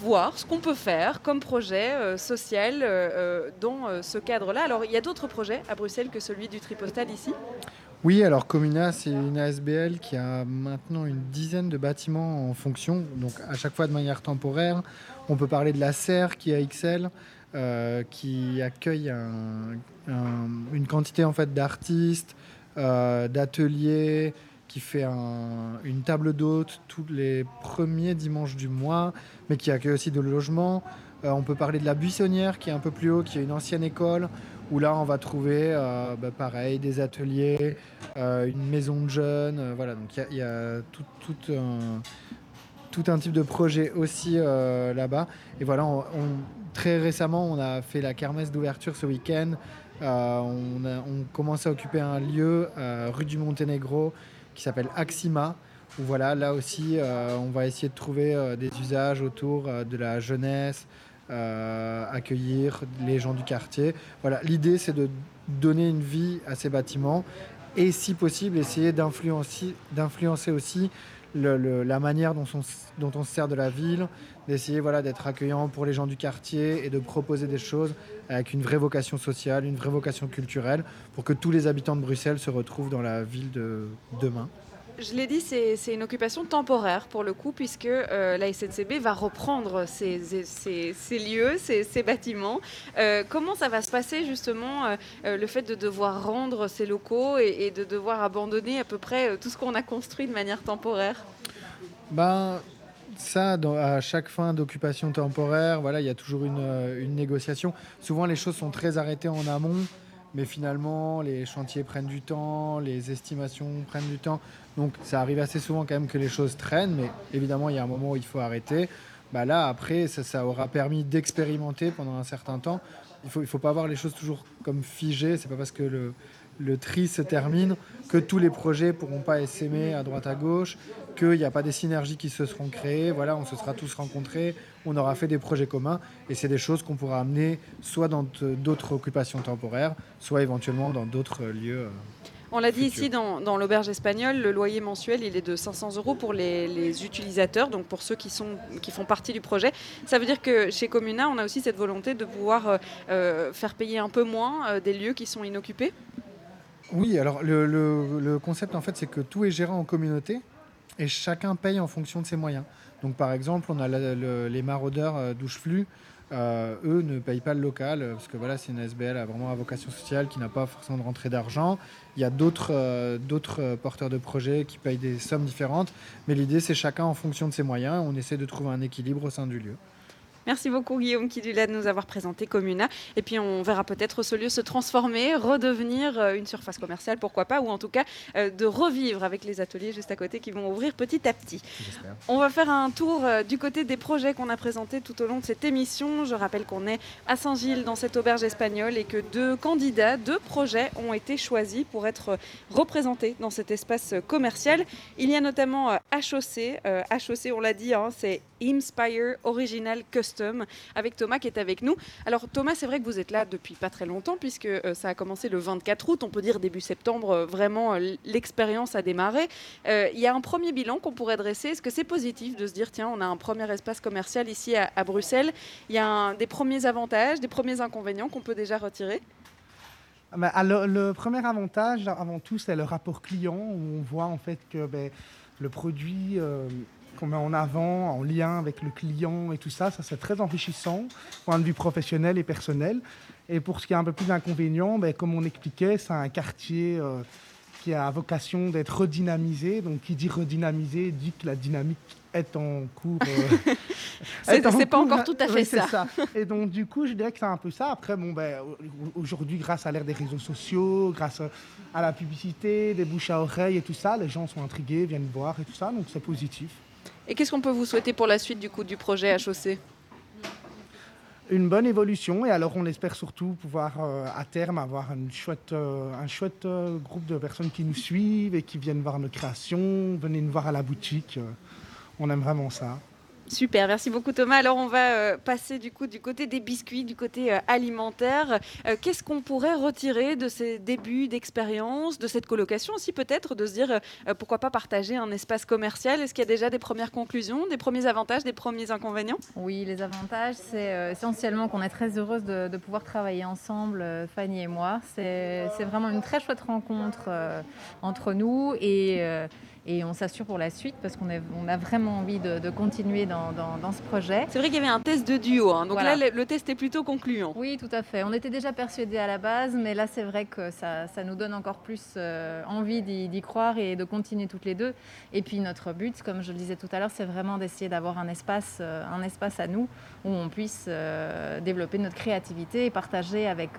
voir ce qu'on peut faire comme projet euh, social euh, dans ce cadre-là. Alors, il y a d'autres projets à Bruxelles que celui du Tripostal ici? Oui, alors Comuna, c'est une ASBL qui a maintenant une dizaine de bâtiments en fonction, donc à chaque fois de manière temporaire. On peut parler de la Serre qui est XL, qui accueille une quantité en fait d'artistes, d'ateliers, qui fait une table d'hôte tous les premiers dimanches du mois, mais qui accueille aussi de logement. Euh, on peut parler de la Buissonnière qui est un peu plus haut, qui est une ancienne école, où là on va trouver euh, bah, pareil des ateliers, euh, une maison de jeunes. voilà, donc il y, a, tout, un, type de projet aussi là-bas. Et voilà, très récemment on a fait la kermesse d'ouverture ce week-end. on, on commence à occuper un lieu rue du Monténégro qui s'appelle Axima. Où voilà, là aussi, euh, on va essayer de trouver euh, des usages autour euh, de la jeunesse, accueillir les gens du quartier. Voilà, l'idée c'est de donner une vie à ces bâtiments et si possible essayer d'influencer, la manière dont on, dont on, se sert de la ville, d'essayer voilà, d'être accueillant pour les gens du quartier et de proposer des choses avec une vraie vocation sociale, une vraie vocation culturelle, pour que tous les habitants de Bruxelles se retrouvent dans la ville de demain. Je l'ai dit, c'est une occupation temporaire pour le coup, puisque euh, la SNCB va reprendre ces, lieux, ces, bâtiments. Euh, comment ça va se passer justement, euh, le fait de devoir rendre ces locaux et, de devoir abandonner à peu près tout ce qu'on a construit de manière temporaire? Ben, ça, à chaque fin d'occupation temporaire, voilà, il y a toujours une, une, négociation. Souvent, les choses sont très arrêtées en amont. mais finalement, les chantiers prennent du temps, les estimations prennent du temps. Donc ça arrive assez souvent quand même que les choses traînent, mais évidemment, il y a un moment où il faut arrêter. Bah là, après, ça, ça aura permis d'expérimenter pendant un certain temps. Il faut, il faut pas voir les choses toujours comme figées. C'est pas parce que le, tri se termine que tous les projets pourront pas s'aimer à droite à gauche, qu'il n'y a pas des synergies qui se seront créées. Voilà, on se sera tous rencontrés, on aura fait des projets communs, et c'est des choses qu'on pourra amener soit dans d'autres occupations temporaires, soit éventuellement dans d'autres lieux. Euh, on l'a dit ici dans, l'auberge espagnole, le loyer mensuel il est de 500 euros pour les, utilisateurs, donc pour ceux qui, sont, qui font partie du projet. Ça veut dire que chez Comuna, on a aussi cette volonté de pouvoir euh, euh, faire payer un peu moins des lieux qui sont inoccupés oui, alors le, concept en fait c'est que tout est géré en communauté et chacun paye en fonction de ses moyens. Donc par exemple, on a les maraudeurs euh, douche flux, euh, eux ne payent pas le local euh, parce que voilà, c'est une SBL à vraiment à vocation sociale qui n'a pas forcément de rentrée d'argent. Il y a d'autres d'autres porteurs de projets qui payent des sommes différentes, mais l'idée c'est chacun en fonction de ses moyens. On essaie de trouver un équilibre au sein du lieu. Merci beaucoup Guillaume Kidula de nous avoir présenté Comuna. Et puis on verra peut-être ce lieu se transformer, redevenir euh, une surface commerciale, pourquoi pas, ou en tout cas euh, de revivre avec les ateliers juste à côté qui vont ouvrir petit à petit. On va faire un tour euh, du côté des projets qu'on a présentés tout au long de cette émission. Je rappelle qu'on est à Saint-Gilles dans cette auberge espagnole et que deux candidats, deux projets ont été choisis pour être représentés dans cet espace commercial. Il y a notamment HOC. HOC, on l'a dit, hein, c'est Inspire Original Custom avec Thomas qui est avec nous. Alors Thomas, c'est vrai que vous êtes là depuis pas très longtemps puisque euh, ça a commencé le 24 août, on peut dire début septembre, euh, vraiment euh, l'expérience a démarré. Il y a un premier bilan qu'on pourrait dresser. Est-ce que c'est positif de se dire tiens, on a un premier espace commercial ici à, Bruxelles? Il y a des premiers avantages, des premiers inconvénients qu'on peut déjà retirer? Alors, le premier avantage, avant tout, c'est le rapport client. on voit en fait que ben, le produit qu'on met en avant, en lien avec le client et tout ça, ça c'est très enrichissant, point de vue professionnel et personnel. Et pour ce qui est un peu plus d'inconvénients, ben, comme on expliquait, c'est un quartier euh, qui a vocation d'être redynamisé. Donc qui dit redynamisé dit que la dynamique est en cours. Euh, c'est pas encore tout à fait ça. Et donc du coup, je dirais que c'est un peu ça. Après, bon, ben, aujourd'hui, grâce à l'ère des réseaux sociaux, grâce à la publicité, des bouches à oreille et tout ça, les gens sont intrigués, viennent voir et tout ça, donc c'est positif. Et qu'est-ce qu'on peut vous souhaiter pour la suite du coup du projet HOC une bonne évolution et alors on espère surtout pouvoir euh, à terme avoir une chouette, euh, un chouette euh, groupe de personnes qui nous suivent et qui viennent voir nos créations, venez nous voir à la boutique. on aime vraiment ça. Super, merci beaucoup Thomas. Alors on va euh, passer du coup du côté des biscuits, du côté euh, alimentaire. Euh, qu'est-ce qu'on pourrait retirer de ces débuts d'expérience, de cette colocation aussi peut-être, de se dire pourquoi pas partager un espace commercial? Est-ce qu'il y a déjà des premières conclusions, des premiers avantages, des premiers inconvénients? Oui, les avantages, c'est essentiellement qu'on est très heureuse de, de, pouvoir travailler ensemble, Fanny et moi. C'est vraiment une très chouette rencontre entre nous et et on s'assure pour la suite parce qu'on on a vraiment envie de, continuer dans, ce projet. C'est vrai qu'il y avait un test de duo, hein. donc là le, test est plutôt concluant. Oui, tout à fait. On était déjà persuadés à la base, mais là c'est vrai que ça, nous donne encore plus euh, envie d'y croire et de continuer toutes les deux. Et puis notre but, comme je le disais tout à l'heure, c'est vraiment d'essayer d'avoir un espace, euh, un espace à nous où on puisse euh, développer notre créativité et partager avec,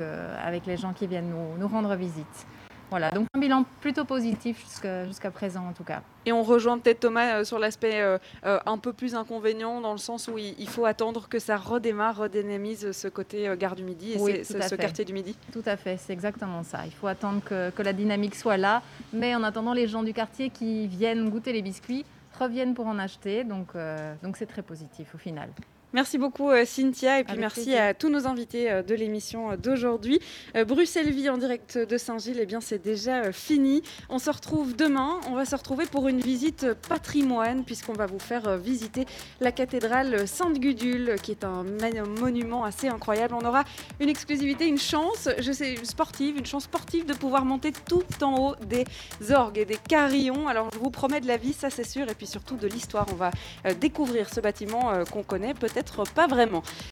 avec les gens qui viennent nous, nous rendre visite. Voilà, donc un bilan plutôt positif jusqu'à présent en tout cas. Et on rejoint peut-être Thomas euh, sur l'aspect euh, euh, un peu plus inconvénient dans le sens où il, faut attendre que ça redémarre, redénamise ce côté gare du Midi et ce, quartier du Midi. Tout à fait, c'est exactement ça. Il faut attendre que, que la dynamique soit là, mais en attendant les gens du quartier qui viennent goûter les biscuits reviennent pour en acheter, donc donc c'est très positif au final. Merci beaucoup euh, Cynthia et puis merci à tous nos invités euh, de l'émission euh, d'aujourd'hui. Bruxelles Vie en direct de Saint-Gilles, eh bien c'est déjà fini. On se retrouve demain. On va se retrouver pour une visite patrimoine puisqu'on va vous faire visiter la cathédrale Sainte-Gudule qui est un monument assez incroyable. On aura une exclusivité, une chance, je sais, sportive, une chance sportive de pouvoir monter tout en haut des orgues et des carillons. Alors je vous promets de la vie, ça c'est sûr, et puis surtout de l'histoire. On va découvrir ce bâtiment qu'on connaît pas vraiment.